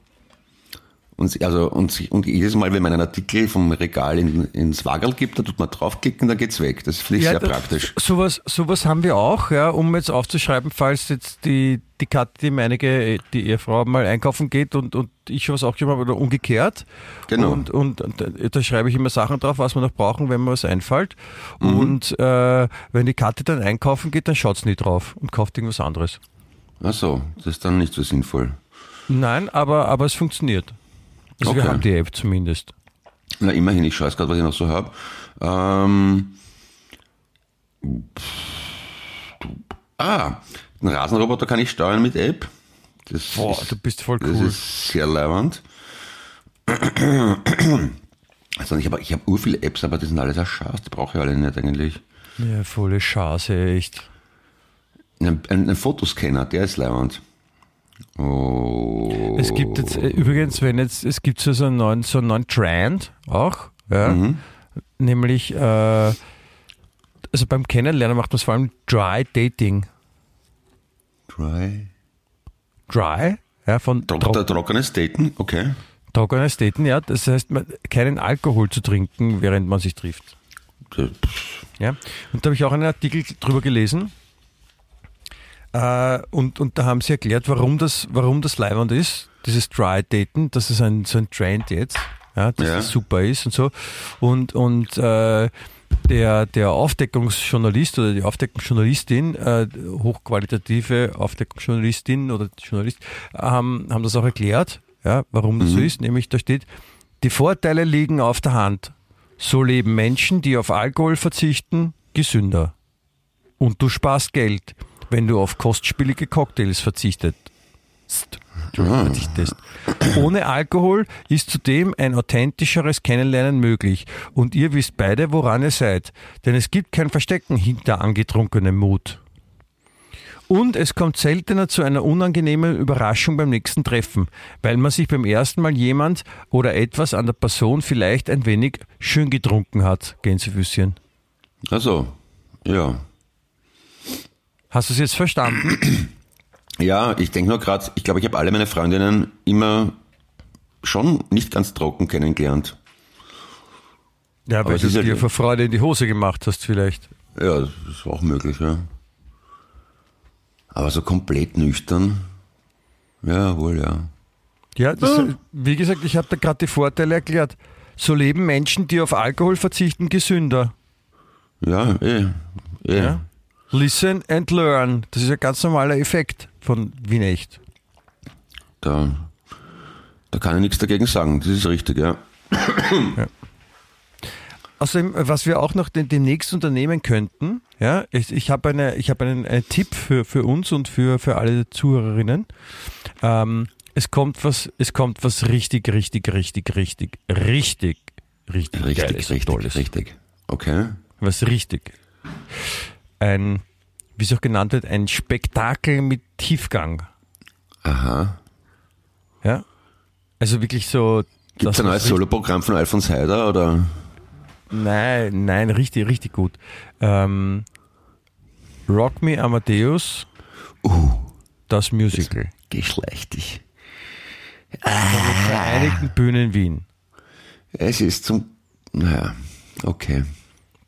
Und, also, und, und jedes Mal, wenn man einen Artikel vom Regal in, ins Wagel gibt, da tut man draufklicken, dann geht's weg. Das finde ich sehr da- praktisch. Sowas, sowas haben wir auch, ja, um jetzt aufzuschreiben, falls jetzt die, die Katja, die meinige, die Ehefrau mal einkaufen geht und, und ich was auch gemacht habe oder umgekehrt. Genau. Und, und, und da- da schreibe ich immer Sachen drauf, was wir noch brauchen, wenn mir was einfällt. Mhm. Und äh, wenn die Katja dann einkaufen geht, dann schaut sie nie drauf und kauft irgendwas anderes. Ach so, das ist dann nicht so sinnvoll. Nein, aber, aber es funktioniert. Also wir Okay. haben die App zumindest. Na, immerhin, ich schaue jetzt gerade, was ich noch so habe. Ähm, ah, einen Rasenroboter kann ich steuern mit App. Das Boah, ist, du bist voll das cool. ist sehr leibend. Also ich habe ich hab ur viele Apps, aber die sind alle sehr scharf, die brauche ich alle nicht eigentlich. Ja, volle Chance, echt. Ein, ein, ein Fotoscanner, der ist leibend. Oh. Es gibt jetzt äh, übrigens, wenn jetzt, es gibt so einen neuen, so einen neuen Trend auch, ja, Mhm. nämlich, äh, also beim Kennenlernen macht man es vor allem Dry Dating. Dry. Dry, ja, von Tro tro trockenes Daten, okay. trockenes Daten, ja, das heißt, man, keinen Alkohol zu trinken, während man sich trifft. Ja, und da habe ich auch einen Artikel drüber gelesen. Äh, und, und da haben sie erklärt, warum das, warum das leibend ist, dieses Dry Daten, dass es ein, so ein Trend jetzt, ja, dass Ja. es super ist und so. Und, und äh, der, der Aufdeckungsjournalist oder die Aufdeckungsjournalistin, äh, hochqualitative Aufdeckungsjournalistin oder Journalist, haben, haben das auch erklärt, ja, warum das so ist. Nämlich da steht, die Vorteile liegen auf der Hand. So leben Menschen, die auf Alkohol verzichten, gesünder. Und du sparst Geld, wenn du auf kostspielige Cocktails verzichtet. verzichtest. Ohne Alkohol ist zudem ein authentischeres Kennenlernen möglich. Und ihr wisst beide, woran ihr seid. Denn es gibt kein Verstecken hinter angetrunkenem Mut. Und es kommt seltener zu einer unangenehmen Überraschung beim nächsten Treffen, weil man sich beim ersten Mal jemand oder etwas an der Person vielleicht ein wenig schön getrunken hat, Gänsefüßchen. Also, ja. Hast du es jetzt verstanden? <clears throat> Ja, ich denke nur gerade, ich glaube, ich habe alle meine Freundinnen immer schon nicht ganz trocken kennengelernt. Ja, weil du ja- dir vor Freude in die Hose gemacht hast vielleicht. Ja, das ist auch möglich, ja. Aber so komplett nüchtern, ja, wohl, ja. Ja, das, wie gesagt, ich habe da gerade die Vorteile erklärt. So leben Menschen, die auf Alkohol verzichten, gesünder. Ja, eh, eh. Ja? Listen and learn. Das ist ein ganz normaler Effekt von Wien echt. Da, da kann ich nichts dagegen sagen, das ist richtig, ja. Außerdem, was wir auch noch den, demnächst unternehmen könnten, ja, ich, ich habe eine, ich habe einen, einen Tipp für, für uns und für, für alle Zuhörerinnen. Ähm, es kommt was, es kommt was richtig, richtig, richtig, richtig, richtig, richtig, Richtig, Geiles richtig, Tolles. richtig. Okay. Was richtig. Ein, wie es auch genannt wird, ein Spektakel mit Tiefgang. Aha. Ja. Also wirklich so. Gibt es ein neues Soloprogramm von Alfons Heider oder? Nein, nein, richtig, richtig gut. Ähm, Rock Me Amadeus, Uh, das Musical. geschlechtig. Vereinigten Bühnen Wien. Es ist zum, naja, okay.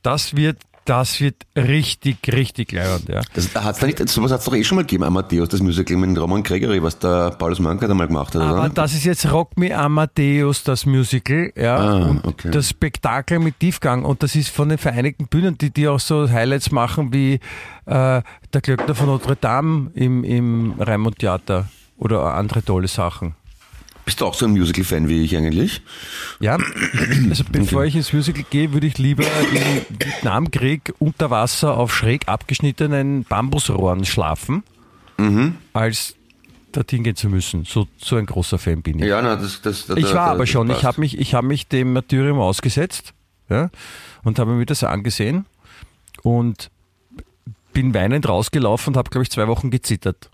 Das wird, das wird richtig, richtig leibend, ja. Das hat's da nicht, sowas hat es doch eh schon mal gegeben, Amadeus, das Musical mit Roman Gregory, was der Paulus Manka da mal gemacht hat, Aber oder? das ist jetzt Rock Me Amadeus, das Musical, ja. Ah, und okay. das Spektakel mit Tiefgang. Und das ist von den Vereinigten Bühnen, die, die auch so Highlights machen wie äh, der Glöckner von Notre Dame im, im Raimund Theater oder andere tolle Sachen. Bist du auch so ein Musical-Fan wie ich eigentlich? Ja, also bevor ich ins Musical gehe, würde ich lieber im Vietnamkrieg unter Wasser auf schräg abgeschnittenen Bambusrohren schlafen, als dorthin gehen zu müssen. So, so ein großer Fan bin ich. Ja, na, das, das, da, ich war da- aber das schon, ich habe mich, ich hab mich dem Martyrium ausgesetzt ja, und habe mir das angesehen und bin weinend rausgelaufen und habe, glaube ich, zwei Wochen gezittert.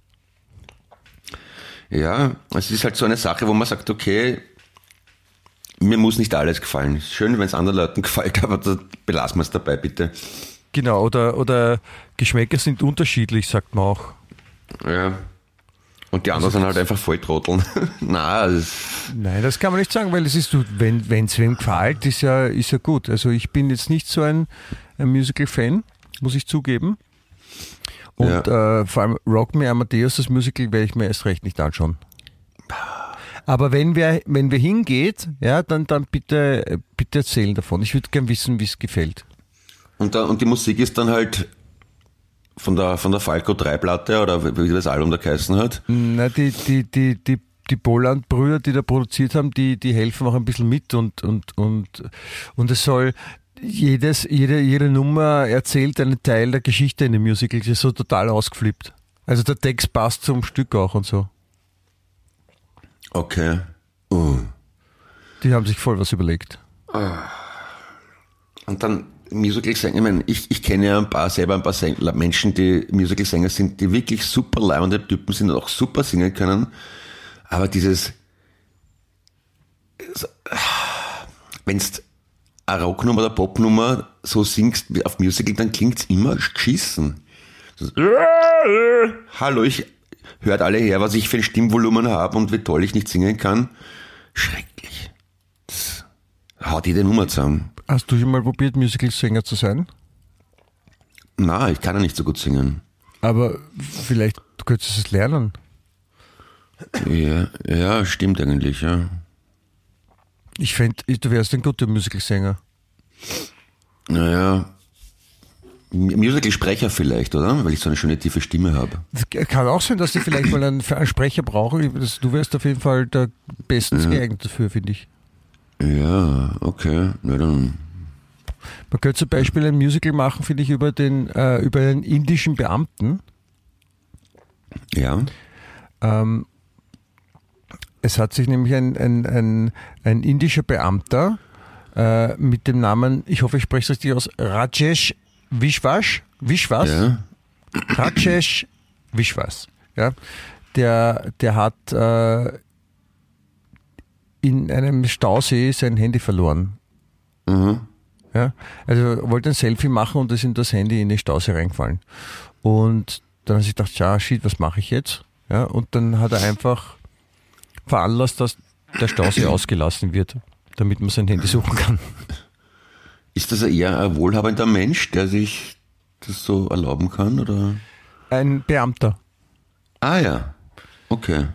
Ja, es ist halt so eine Sache, wo man sagt, okay, mir muss nicht alles gefallen. Schön, wenn es anderen Leuten <laughs> gefällt, aber da belassen wir es dabei, bitte. Genau, oder, oder Geschmäcker sind unterschiedlich, sagt man auch. Ja. Und die anderen sind halt einfach Volltrotteln. <laughs> Na, es, Nein, das kann man nicht sagen, weil es ist, wenn es wem gefällt, ist ja, ist ja gut. Also ich bin jetzt nicht so ein, ein Musical-Fan, muss ich zugeben. Und äh, vor allem Rock Me Amadeus, das Musical, werde ich mir erst recht nicht anschauen. Aber wenn wir, wenn wir hingeht, ja, dann, dann bitte, bitte erzählen davon. Ich würde gern wissen, wie es gefällt. und, da, und die Musik ist dann halt von der, von der Falco 3 Platte oder wie wie das Album da geheißen hat. Na, die, die, die, die, die Boland-Brüder, die da produziert haben, die, die helfen auch ein bisschen mit und, und, und, und es soll jedes, jede, jede Nummer erzählt einen Teil der Geschichte in dem Musical. Das ist so total ausgeflippt. Also der Text passt zum Stück auch und so. Okay. Uh. Die haben sich voll was überlegt. Und dann Musical-Sänger, ich meine, ich, ich kenne ja ein paar, selber ein paar Sänger, Menschen, die Musical-Sänger sind, die wirklich super leibende Typen sind und auch super singen können. Aber dieses, so, wenn's eine Rocknummer oder Popnummer so singst wie auf Musical, dann klingt's immer geschissen. Hallo, ich hört alle her, was ich für ein Stimmvolumen habe und wie toll ich nicht singen kann. Schrecklich. Das haut jede Nummer zusammen. Hast du schon mal probiert, Musical-Sänger zu sein? Na, ich kann ja nicht so gut singen. Aber vielleicht du könntest es lernen. Ja, ja, stimmt eigentlich, ja. Ich fände, du wärst ein guter Musical-Sänger. Naja, Musical-Sprecher vielleicht, oder? Weil ich so eine schöne tiefe Stimme habe. Es kann auch sein, dass sie vielleicht mal einen, einen Sprecher brauchen. Das- Du wärst auf jeden Fall der bestens geeignet dafür, finde ich. Ja, okay, na dann. Man könnte zum Beispiel ein Musical machen, finde ich, über den, äh, über einen indischen Beamten. Ja, Ähm, es hat sich nämlich ein, ein, ein, ein indischer Beamter äh, mit dem Namen, ich hoffe, ich spreche es richtig aus, Rajesh Vishwas, Vishwas, ja, Rajesh Vishwas, ja, der, der hat äh, in einem Stausee sein Handy verloren. mhm. Ja, also wollte ein Selfie machen und ist in das Handy in den Stausee reingefallen. Und dann hat sich gedacht, ja, shit, was mache ich jetzt? Ja, und dann hat er einfach veranlasst, dass der Stausee ausgelassen wird, damit man sein Handy suchen kann. Ist das eher ein wohlhabender Mensch, der sich das so erlauben kann, oder? Ein Beamter. Ah ja, okay.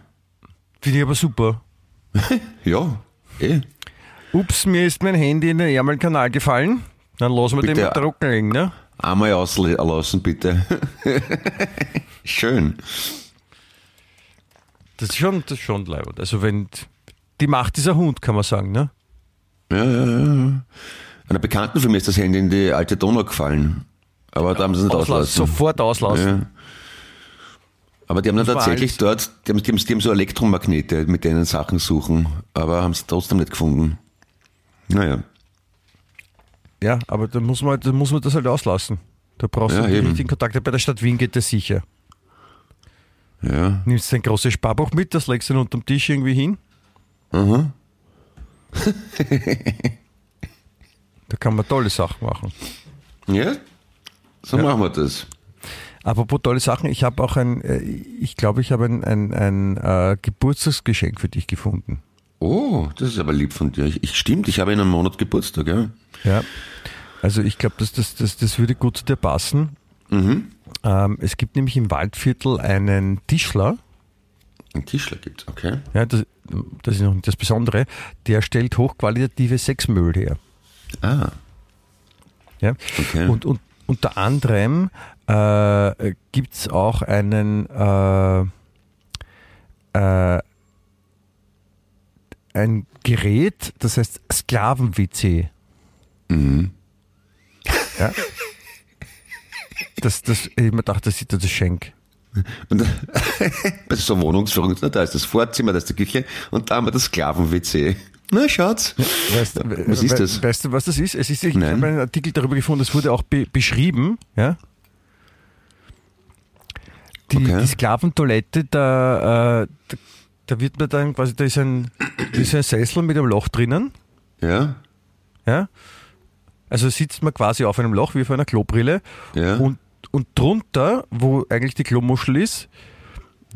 Finde ich aber super. <laughs> Ja, eh. Ups, mir ist mein Handy in den Ärmelkanal gefallen. Dann lassen wir den Bitte. mit trocken liegen, ne? Einmal auslassen, bitte. <laughs> Schön. Das ist schon, das ist schon leibend. Also wenn, die Macht dieser Hund, kann man sagen, ne? Ja, ja, ja. Einer Bekannten von mir ist das Handy in die alte Donau gefallen. Aber da haben sie es nicht Auslassen, auslassen. sofort auslassen. Ja. Aber die haben dann tatsächlich dort, die haben, die, haben, die haben so Elektromagnete, mit denen Sachen suchen, aber haben es trotzdem nicht gefunden. Naja, Ja, aber dann muss man, dann muss man das halt auslassen. Da brauchst Ja, du eben. richtigen Kontakte. Bei der Stadt Wien geht das sicher. Ja. Nimmst dein großes Sparbuch mit, das legst du unterm Tisch irgendwie hin. Aha. <laughs> Da kann man tolle Sachen machen. Ja, so machen wir das. Apropos tolle Sachen, ich habe auch ein, äh, ich glaube, ich habe ein, ein, ein äh, Geburtstagsgeschenk für dich gefunden. Oh, das ist aber lieb von dir. Ich, ich stimmt, ich habe in einem Monat Geburtstag, ja. Ja. Also ich glaube, das, das, das, das würde gut zu dir passen. Mhm. Ähm, es gibt nämlich im Waldviertel einen Tischler, Ein Tischler gibt's, okay. ja, das, das ist noch das Besondere, der stellt hochqualitative Sexmüll her. Ah, Ja? okay. Und, und unter anderem äh, gibt es auch einen äh, äh, ein Gerät, das heißt Sklaven-WC. mhm. Ja? <laughs> Das, das, ich mir gedacht, das ist das Schenk. Und <laughs> bei so Wohnungsführung, da ist das Vorzimmer, da ist die Küche und da haben wir das Sklaven-WC. Na, schaut's. Weißt, Was ist das? Weißt du, was das ist? Es ist ich Nein. habe einen Artikel darüber gefunden, es wurde auch be beschrieben, ja. Die, Okay. die Sklaventoilette, da, äh, da, da wird man dann quasi, da ist ein, da ist ein Sessel mit einem Loch drinnen, Ja, ja. Also sitzt man quasi auf einem Loch wie auf einer Klobrille ja, und, und drunter, wo eigentlich die Klomuschel ist,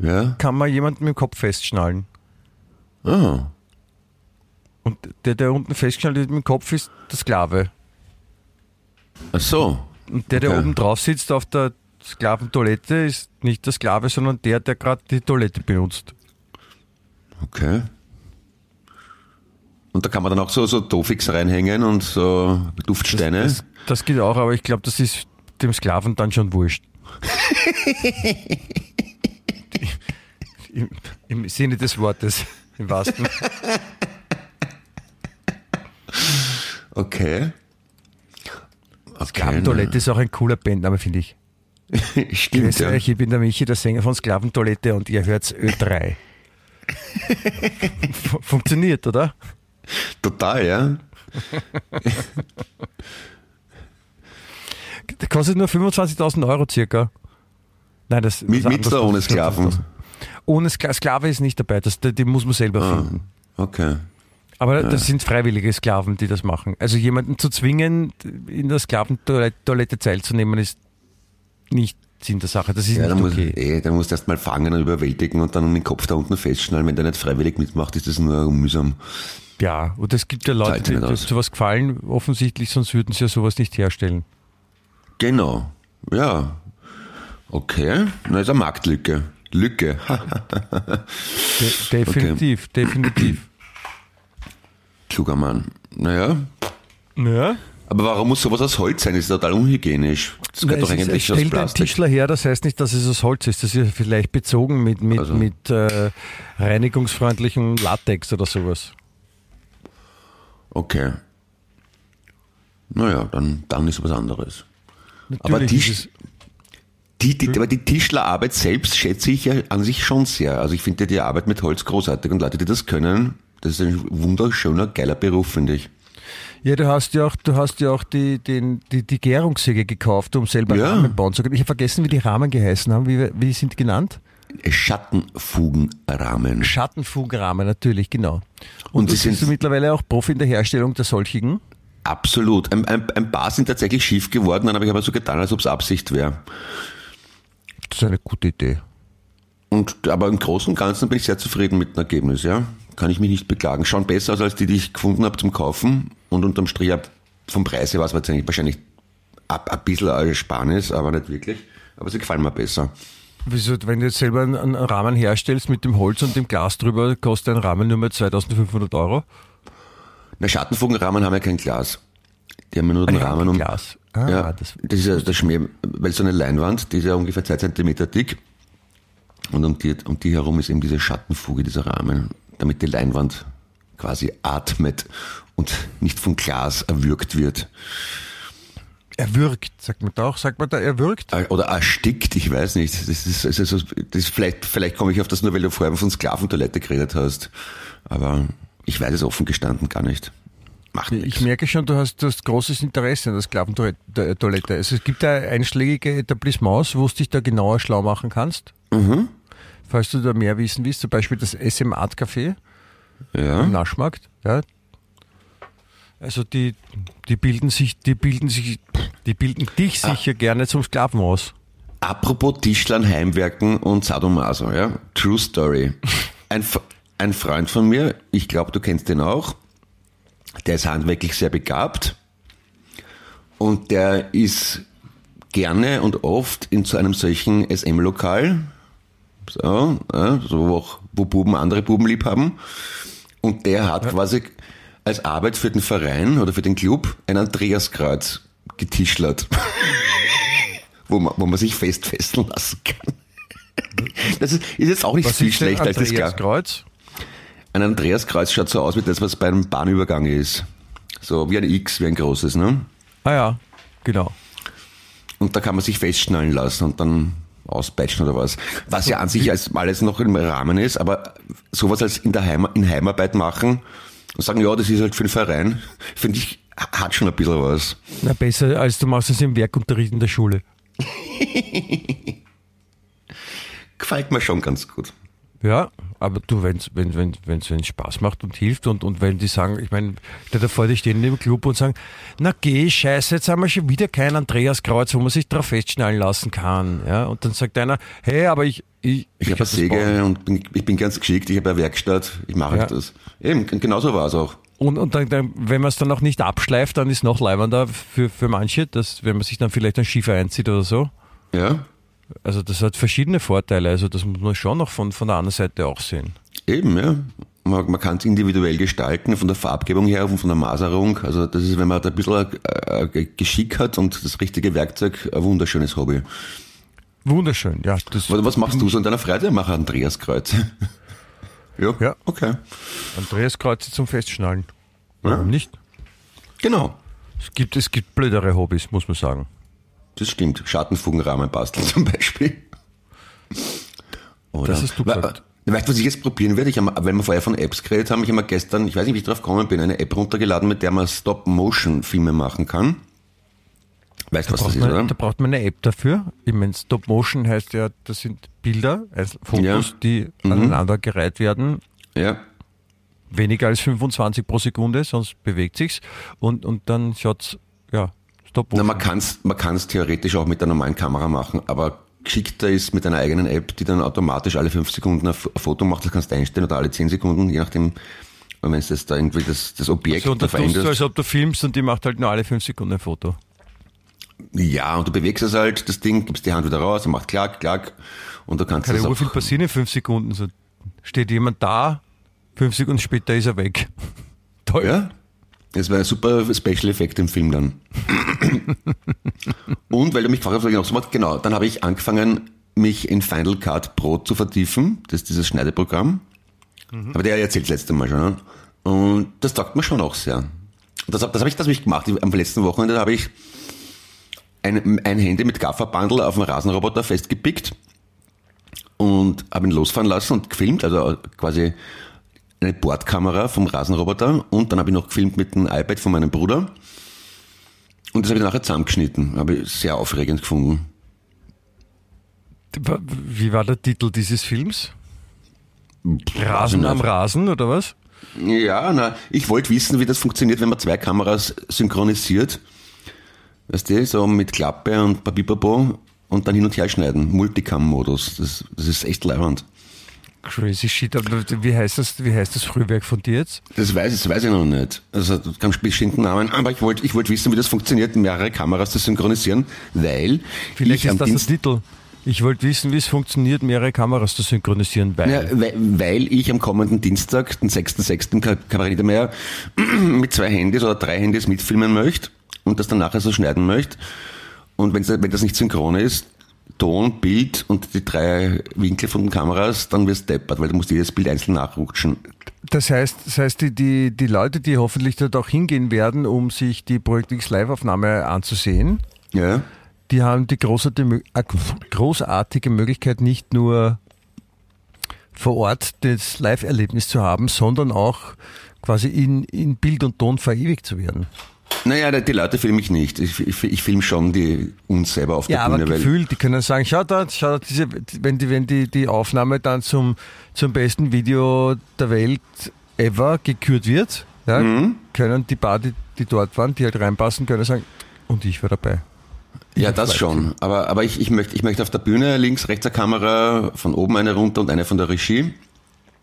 ja. kann man jemanden mit dem Kopf festschnallen. Ah, Und der, der unten festgeschnallt ist mit dem Kopf, ist der Sklave. ach so. Und der, der Okay. oben drauf sitzt auf der Sklaventoilette, ist nicht der Sklave, sondern der, der gerade die Toilette benutzt. Okay. Und da kann man dann auch so, so Tofix reinhängen und so Duftsteine. Das, das geht auch, aber ich glaube, das ist dem Sklaven dann schon wurscht. Im, Im Sinne des Wortes, im wahrsten. okay. okay Sklaventoilette ist auch ein cooler Bandname, finde ich. na. <laughs> Stimmt, Grüß ja. ich bin der Michi, der Sänger von Sklaventoilette und ihr hört Ö3. <laughs> Fu- Funktioniert, oder? <laughs> Total, ja. Der kostet nur 25.000 Euro circa. Nein, das Mit, das mit oder ohne Sklaven? 25.000. Ohne Skla Sklave ist nicht dabei, das, die muss man selber Ah, finden. okay. Aber das sind freiwillige Sklaven, die das machen. Also jemanden zu zwingen, in der Sklaventoilette teilzunehmen, ist nicht Sinn der Sache. Das ist Ja, nicht dann muss, okay. eh, dann musst du erst mal fangen und überwältigen und dann den Kopf da unten festschnallen. Wenn der nicht freiwillig mitmacht, ist das nur mühsam. Ja, und es gibt ja Leute, die, die sowas gefallen, offensichtlich, sonst würden sie ja sowas nicht herstellen. Genau. Ja. Okay. Na, ist eine Marktlücke. Lücke. <laughs> De definitiv, definitiv. Kluger Mann. Naja. Ja. Aber warum muss sowas aus Holz sein? Das ist total unhygienisch. Das gehört doch es, ist, eigentlich aus stellt ein Plastik. Tischler her, das heißt nicht, dass es aus Holz ist. Das ist vielleicht bezogen mit, mit, Also. mit äh, reinigungsfreundlichem Latex oder sowas. Okay. Naja, dann, dann ist was anderes. Aber Tisch- Die, die, aber die Tischlerarbeit selbst schätze ich ja an sich schon sehr. Also ich finde die Arbeit mit Holz großartig und Leute, die das können, das ist ein wunderschöner, geiler Beruf, finde ich. Ja, du hast ja auch, du hast ja auch die, den, die, die Gärungssäge gekauft, um selber Ja. Rahmen bauen zu können. Ich habe vergessen, wie die Rahmen geheißen haben. Wie, wie sind die genannt? Schattenfugenrahmen. Schattenfugenrahmen, natürlich, genau. Und, Und die bist sind- du mittlerweile auch Profi in der Herstellung der solchigen? Absolut. Ein, ein, ein paar sind tatsächlich schief geworden, dann habe ich aber so getan, als ob es Absicht wäre. Das ist eine gute Idee. Und, aber im Großen und Ganzen bin ich sehr zufrieden mit dem Ergebnis, ja. Kann ich mich nicht beklagen. Schauen besser aus als die, die ich gefunden habe zum Kaufen. Und unterm Strich vom Preis her war es wahrscheinlich, wahrscheinlich ab, ein bisschen Ersparnis, aber nicht wirklich. Aber sie gefallen mir besser. Wieso, wenn du jetzt selber einen, Rahmen herstellst mit dem Holz und dem Glas drüber, kostet ein Rahmen nur mal 2500 Euro? Na, Schattenfugenrahmen haben ja kein Glas. Die haben ja nur den Ah, Rahmen und. Glas. Ah, ja, das- das, ist ja der Schmäh, weil so eine Leinwand, die ist ja ungefähr zwei Zentimeter dick. Und um die, um die herum ist eben diese Schattenfuge, dieser Rahmen, damit die Leinwand quasi atmet und nicht vom Glas erwürgt wird. Erwürgt, sagt man da auch, sagt man da erwürgt? Äh, Oder erstickt, ich weiß nicht. Das ist, also, so- das ist vielleicht, vielleicht komme ich auf das nur, weil du vorher von Sklaventoilette geredet hast. Aber ich weiß es offen gestanden gar nicht. Macht Ich nichts. merke schon, du hast, du hast großes Interesse an der Sklaventoilette. Also es gibt da einschlägige Etablissements, wo du dich da genauer schlau machen kannst. Mhm. Falls du da mehr wissen willst, zum Beispiel das SM Art Café Ja. im Naschmarkt. Ja. Also die, die bilden sich, die bilden sich, die bilden dich Ah. sicher gerne zum Sklaven aus. Apropos Tischlern, Heimwerken und Sadomaso, ja. True Story. <laughs> Ein, ein Freund von mir, ich glaube, du kennst den auch, der ist handwerklich sehr begabt und der ist gerne und oft in so einem solchen SM-Lokal, so, ja, so wo, auch, wo Buben andere Buben lieb haben. Und der hat quasi als Arbeit für den Verein oder für den Club ein Andreaskreuz getischlert <laughs> wo man, wo man sich fest fesseln lassen kann. <laughs> Das ist, ist jetzt auch nicht viel ist denn schlechter als das. Kreuz? Ein Andreaskreuz schaut so aus wie das, was bei einem Bahnübergang ist. So wie ein X, wie ein großes, ne? Ah ja, genau. Und da kann man sich festschnallen lassen und dann auspeitschen oder was. Was ja an sich als alles noch im Rahmen ist, aber sowas als in der Heim, in Heimarbeit machen und sagen, ja, das ist halt für den Verein, finde ich, hat schon ein bisschen was. Na, besser als du machst es im Werkunterricht in der Schule. <laughs> Gefällt mir schon ganz gut. Ja, aber du, wenn's, wenn wenn wenn's, wenn's Spaß macht und hilft und, und wenn die sagen, ich meine, stell dir vor, die stehen im Club und sagen, na geh, scheiße, jetzt haben wir schon wieder kein Andreas Kreuz, wo man sich drauf festschnallen lassen kann. Ja, und dann sagt einer, hey, aber ich, ich, Ich habe eine Säge und bin, ich bin ganz geschickt, ich habe eine Werkstatt, ich mache Ja. das. Eben, genauso war es auch. Und, und dann, dann, wenn man es dann auch nicht abschleift, dann ist noch leibender für, für manche, dass, wenn man sich dann vielleicht ein Schiefer einzieht oder so. Ja, Also das hat verschiedene Vorteile. Also das muss man schon noch von, von der anderen Seite auch sehen. eben, ja. Man, man kann es individuell gestalten, von der Farbgebung her und von der Maserung. Also das ist, wenn man da ein bisschen äh, Geschick hat und das richtige Werkzeug, ein wunderschönes Hobby. Wunderschön, ja. Das, Was, was machst du so in deiner Freizeit? Mach Andreas Kreuz. <laughs> ja, Ja. okay. Andreas Kreuze zum Festschnallen. Warum nicht? Genau, Es gibt, es gibt blödere Hobbys, muss man sagen. Das stimmt. Schattenfugenrahmen basteln zum Beispiel. Oder? Das hast du gesagt. Weißt du, was ich jetzt probieren werde? Ich hab, weil wir vorher von Apps geredet haben, ich habe mir gestern, ich weiß nicht, wie ich drauf gekommen bin, eine App runtergeladen, mit der man Stop-Motion-Filme machen kann. Weißt du, was das ist, man, oder? da braucht man eine App dafür. Ich meine, Stop Motion heißt ja, das sind Bilder, also Fotos, Ja. die aneinander gereiht werden. Ja. Weniger als 25 pro Sekunde, sonst bewegt sich's. Und, und dann schaut's, ja, Stop Na, Motion. man kann es man kann's theoretisch auch mit der normalen Kamera machen, aber geschickter ist mit einer eigenen App, die dann automatisch alle fünf Sekunden ein Foto macht, das kannst du einstellen oder alle zehn Sekunden, je nachdem, wenn es das da irgendwie das, das Objekt so, und da tust du, veränderst. als ob du filmst und die macht halt nur alle fünf Sekunden ein Foto. Ja, und du bewegst es halt, das Ding, gibst die Hand wieder raus, er macht klack, klack, und du kannst Kann das ja auch, viel passieren in fünf Sekunden. So steht jemand da, fünf Sekunden später ist er weg. <laughs> Toll. ja, das wäre ein super Special Effekt im Film dann. und weil du mich gefragt hast, was ich noch so mache, genau, dann habe ich angefangen, mich in Final Cut Pro zu vertiefen, das ist dieses Schneideprogramm. Aber der erzählt das letzte Mal schon. Ne? Und das taugt mir schon auch sehr. Das, das habe ich, das hab ich gemacht. Am letzten Wochenende habe ich ein, ein Handy mit Gafferbandel auf einen Rasenroboter festgepickt und habe ihn losfahren lassen und gefilmt, also quasi eine Bordkamera vom Rasenroboter und dann habe ich noch gefilmt mit dem iPad von meinem Bruder und das habe ich nachher zusammengeschnitten. Habe ich sehr aufregend gefunden. Wie war der Titel dieses Films? Rasen am. Rasen oder was? Ja, na, ich wollte wissen, wie das funktioniert, wenn man zwei Kameras synchronisiert. Weißt du, so mit Klappe und Papipapo und dann hin und her schneiden. Multicam-Modus. Das, das ist echt leibend. Crazy shit. Aber wie heißt das, wie heißt das Frühwerk von dir jetzt? Das weiß, das weiß ich noch nicht. Also das hat keinen bestimmten Namen, aber ich wollte ich wollte wissen, wie das funktioniert, mehrere Kameras zu synchronisieren, weil Vielleicht ich am ist das Dienst, der Titel. Ich wollte wissen, wie es funktioniert, mehrere Kameras zu synchronisieren, weil. ja, weil, weil ich am kommenden Dienstag, den 6.6. im Kabarett Niedermeyer, mit zwei Handys oder drei Handys mitfilmen möchte und das dann nachher so schneiden möchte. Und wenn das nicht synchron ist, Ton, Bild und die drei Winkel von den Kameras, dann wirst du deppert, weil du musst jedes Bild einzeln nachrutschen. Das heißt, das heißt die, die, die Leute, die hoffentlich dort auch hingehen werden, um sich die Projekt X Live-Aufnahme anzusehen, Ja. die haben die großartige, äh, großartige Möglichkeit, nicht nur vor Ort das Live-Erlebnis zu haben, sondern auch quasi in, in Bild und Ton verewigt zu werden. Naja, die Leute filme ich nicht. Ich, ich, ich filme schon die uns selber auf der Ja, aber Bühne, weil gefühlt, die können sagen, schau da, schau da, diese, wenn die, wenn die, die Aufnahme dann zum, zum besten Video der Welt ever gekürt wird, ja, Mhm. können die paar, die, die dort waren, die halt reinpassen, können sagen, und ich war dabei. Ja, das schon. Aber, aber ich, ich, möchte, ich möchte auf der Bühne links, rechts eine Kamera, von oben eine runter und eine von der Regie.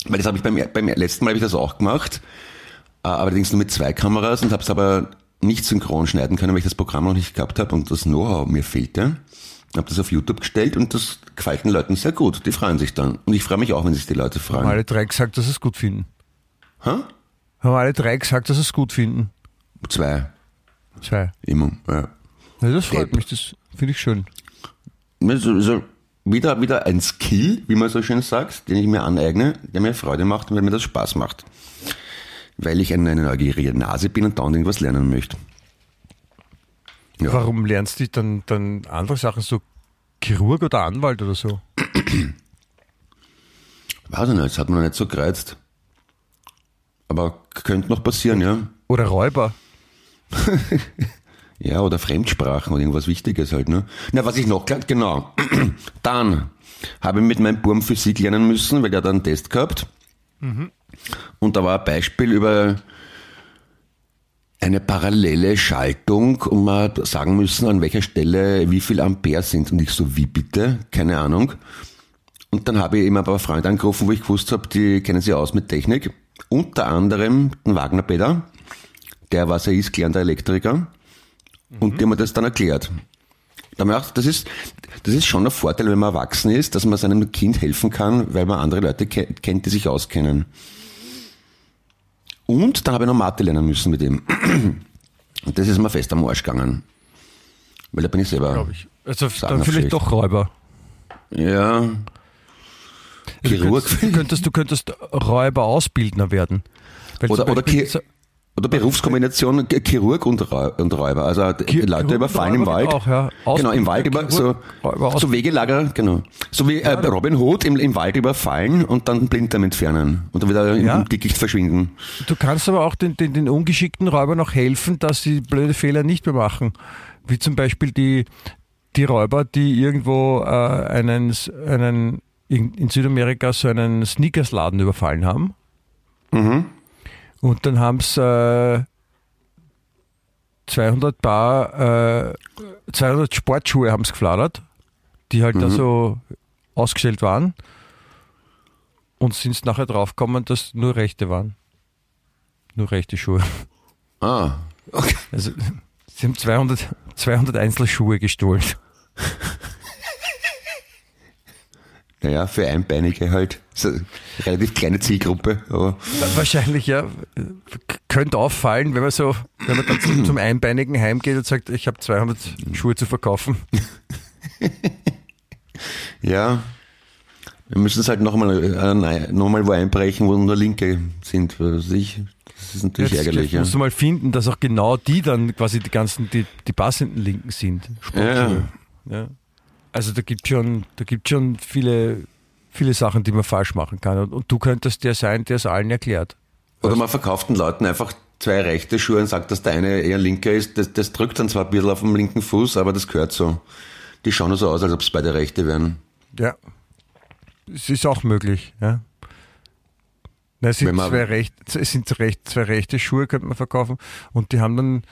Weil das habe ich beim, beim letzten Mal habe ich das auch gemacht. Äh, Allerdings nur mit zwei Kameras und habe es aber nicht synchron schneiden können, weil ich das Programm noch nicht gehabt habe und das Know-how mir fehlte. Habe das auf YouTube gestellt und das gefällt den Leuten sehr gut. Die freuen sich dann. Und ich freue mich auch, wenn sich die Leute Haben freuen. alle drei gesagt, dass sie es gut finden. Hä? Haben alle drei gesagt, dass sie es gut finden. Zwei. Zwei. Immer. Ja. Ja, das freut Depp. mich, das finde ich schön. Also, also wieder, wieder ein Skill, wie man so schön sagt, den ich mir aneigne, der mir Freude macht und weil mir das Spaß macht. Weil ich eine, eine neugierige Nase bin und dauernd irgendwas lernen möchte. Ja. Warum lernst du dann, dann andere Sachen so Chirurg oder Anwalt oder so. Weiß ich nicht, das hat man noch nicht so gereizt. Aber könnte noch passieren, ja. Oder Räuber. <laughs> Ja, oder Fremdsprachen oder irgendwas Wichtiges halt, ne? Na, was ich noch, genau. <clears throat> Dann habe ich mit meinem Burm Physik lernen müssen, weil der hat einen Test gehabt. Und da war ein Beispiel über eine parallele Schaltung und man hat sagen müssen, an welcher Stelle wie viel Ampere sind. Und ich so, wie bitte? Keine Ahnung. Und dann habe ich eben ein paar Freunde angerufen, wo ich gewusst habe, die kennen sich aus mit Technik. Unter anderem den Wagner Peter, der was er ist, gelernter Elektriker. Und die haben mir das dann erklärt. Da hab ich gedacht, das ist, das ist schon ein Vorteil, wenn man erwachsen ist, dass man seinem Kind helfen kann, weil man andere Leute ke kennt, die sich auskennen. Und dann habe ich noch Mathe lernen müssen mit ihm. Und das ist mir fest am Arsch gegangen. Weil da bin ich selber. glaube ich. Also dann vielleicht doch Räuber. Ja. Chirurg. Du könntest, du könntest Räuber Ausbildner werden. Weil Oder, oder, so- oder Berufskombination Ch- Chirurg und, Räu und Räuber. Also die Chi- Leute überfallen im Wald. auch, ja. Genau, im Wald über so, so. Wegelager, genau. So wie äh, Robin Hood im, im Wald überfallen und dann Blinddarm entfernen und dann wieder Ja. im Dickicht verschwinden. Du kannst aber auch den, den, den ungeschickten Räubern noch helfen, dass sie blöde Fehler nicht mehr machen. Wie zum Beispiel die, die Räuber, die irgendwo äh, einen, einen in, in Südamerika so einen Sneakersladen überfallen haben. Und dann haben sie äh, 200 Paar, äh, 200 Sportschuhe haben sie gefladert, die halt da so ausgestellt waren. Und sind nachher draufgekommen, dass nur rechte waren. Nur rechte Schuhe. Ah, okay. Also, sie haben 200, 200 Einzelschuhe gestohlen. Naja, für Einbeinige halt. Relativ kleine Zielgruppe, aber Wahrscheinlich, ja. Könnte auffallen, wenn man so, wenn man dann zum, zum Einbeinigen heimgeht und sagt, ich habe 200 Schuhe zu verkaufen. <laughs> ja. Wir müssen es halt nochmal äh, noch mal wo einbrechen, wo nur Linke sind. Was ich. Das ist natürlich Jetzt ärgerlich, ja. musst du mal finden, dass auch genau die dann quasi die ganzen, die, die passenden Linken sind. Sportschuhe. Ja. Also da gibt schon, da gibt schon viele, viele Sachen, die man falsch machen kann. Und, und du könntest der sein, der es allen erklärt. Oder man verkauft den Leuten einfach zwei rechte Schuhe und sagt, dass der eine eher linker ist. Das, das drückt dann zwar ein bisschen auf dem linken Fuß, aber das gehört so. Die schauen so aus, als ob es beide rechte wären. Ja. Es ist auch möglich, ja. Na, es, sind zwei recht, es sind recht, zwei rechte Schuhe, könnte man verkaufen. Und die haben dann.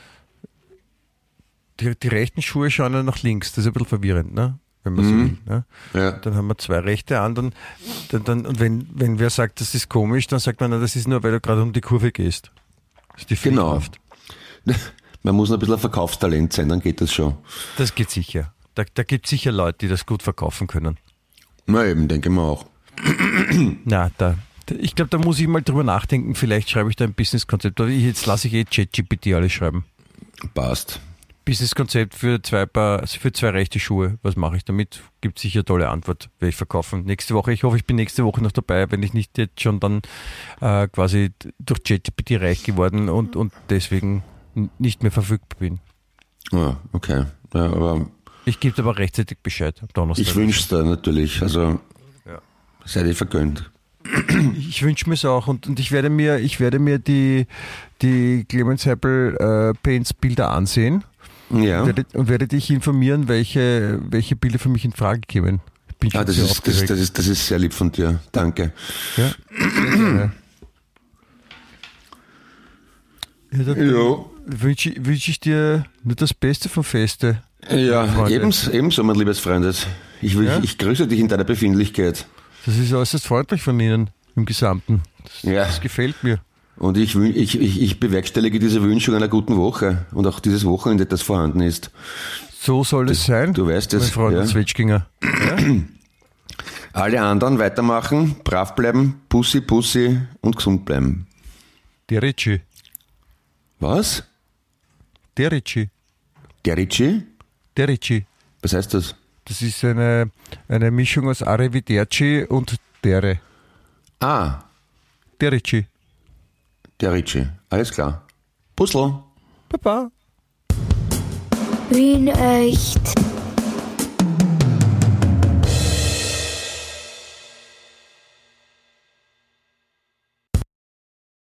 Die, die rechten Schuhe schauen dann nach links. Das ist ein bisschen verwirrend, ne? Wenn man so will. Ne? Ja. Dann haben wir zwei rechte an, dann, dann, dann, und wenn, wenn wer sagt, das ist komisch, dann sagt man, na, das ist nur, weil du gerade um die Kurve gehst. Das ist die Genau. Fliehkraft. <laughs> Man muss ein bisschen ein Verkaufstalent sein, dann geht das schon. Das geht sicher. Da, da gibt es sicher Leute, die das gut verkaufen können. Na eben, denke ich mir auch. <clears throat> Na, da, ich glaube, da muss ich mal drüber nachdenken. Vielleicht schreibe ich da ein Businesskonzept. Jetzt lasse ich eh ChatGPT alles schreiben. Passt. Businesskonzept für zwei Paar, also für zwei rechte Schuhe. Was mache ich damit? Gibt sicher eine tolle Antwort, werde ich verkaufen. Nächste Woche, ich hoffe, ich bin nächste Woche noch dabei, wenn ich nicht jetzt schon dann äh, quasi durch ChatGPT reich geworden und, und deswegen nicht mehr verfügbar bin. Ja, okay. Ja, aber Ich gebe aber rechtzeitig Bescheid am Donnerstag. ich wünsche es dir natürlich. Also, Ja. sei dir vergönnt. Ich wünsche mir es auch und, und ich werde mir, ich werde mir die, die Clemens Heppel äh, Paints Bilder ansehen Ja. und werde, werde dich informieren, welche, welche Bilder für mich in Frage kämen. Ah, das ist, das, das, ist, das ist sehr lieb von dir. Danke. Ja. Ja, dann Ja. wünsche, wünsche ich dir nur das Beste vom Feste. Ja, Freunde. ebens, ebenso, mein liebes Freundes. Ich, will, Ja? ich grüße dich in deiner Befindlichkeit. Das ist äußerst freundlich von Ihnen im Gesamten. Das, Ja. das gefällt mir. Und ich, ich, ich, ich bewerkstellige diese Wünschung einer guten Woche und auch dieses Wochenende, das vorhanden ist. So soll es sein. du weißt es, Mein Freund ja. Zwetschginger. Alle anderen weitermachen, brav bleiben, Pussy, Pussy und gesund bleiben. Der Ricci. Was? Der Ricci. Der Ricci? Der Ricci. Was heißt das? Das ist eine, eine Mischung aus Arrivederci und Dere. Ah, Der Ricci. Der Ricci. Alles klar. Puzzle. Baba. Wien echt.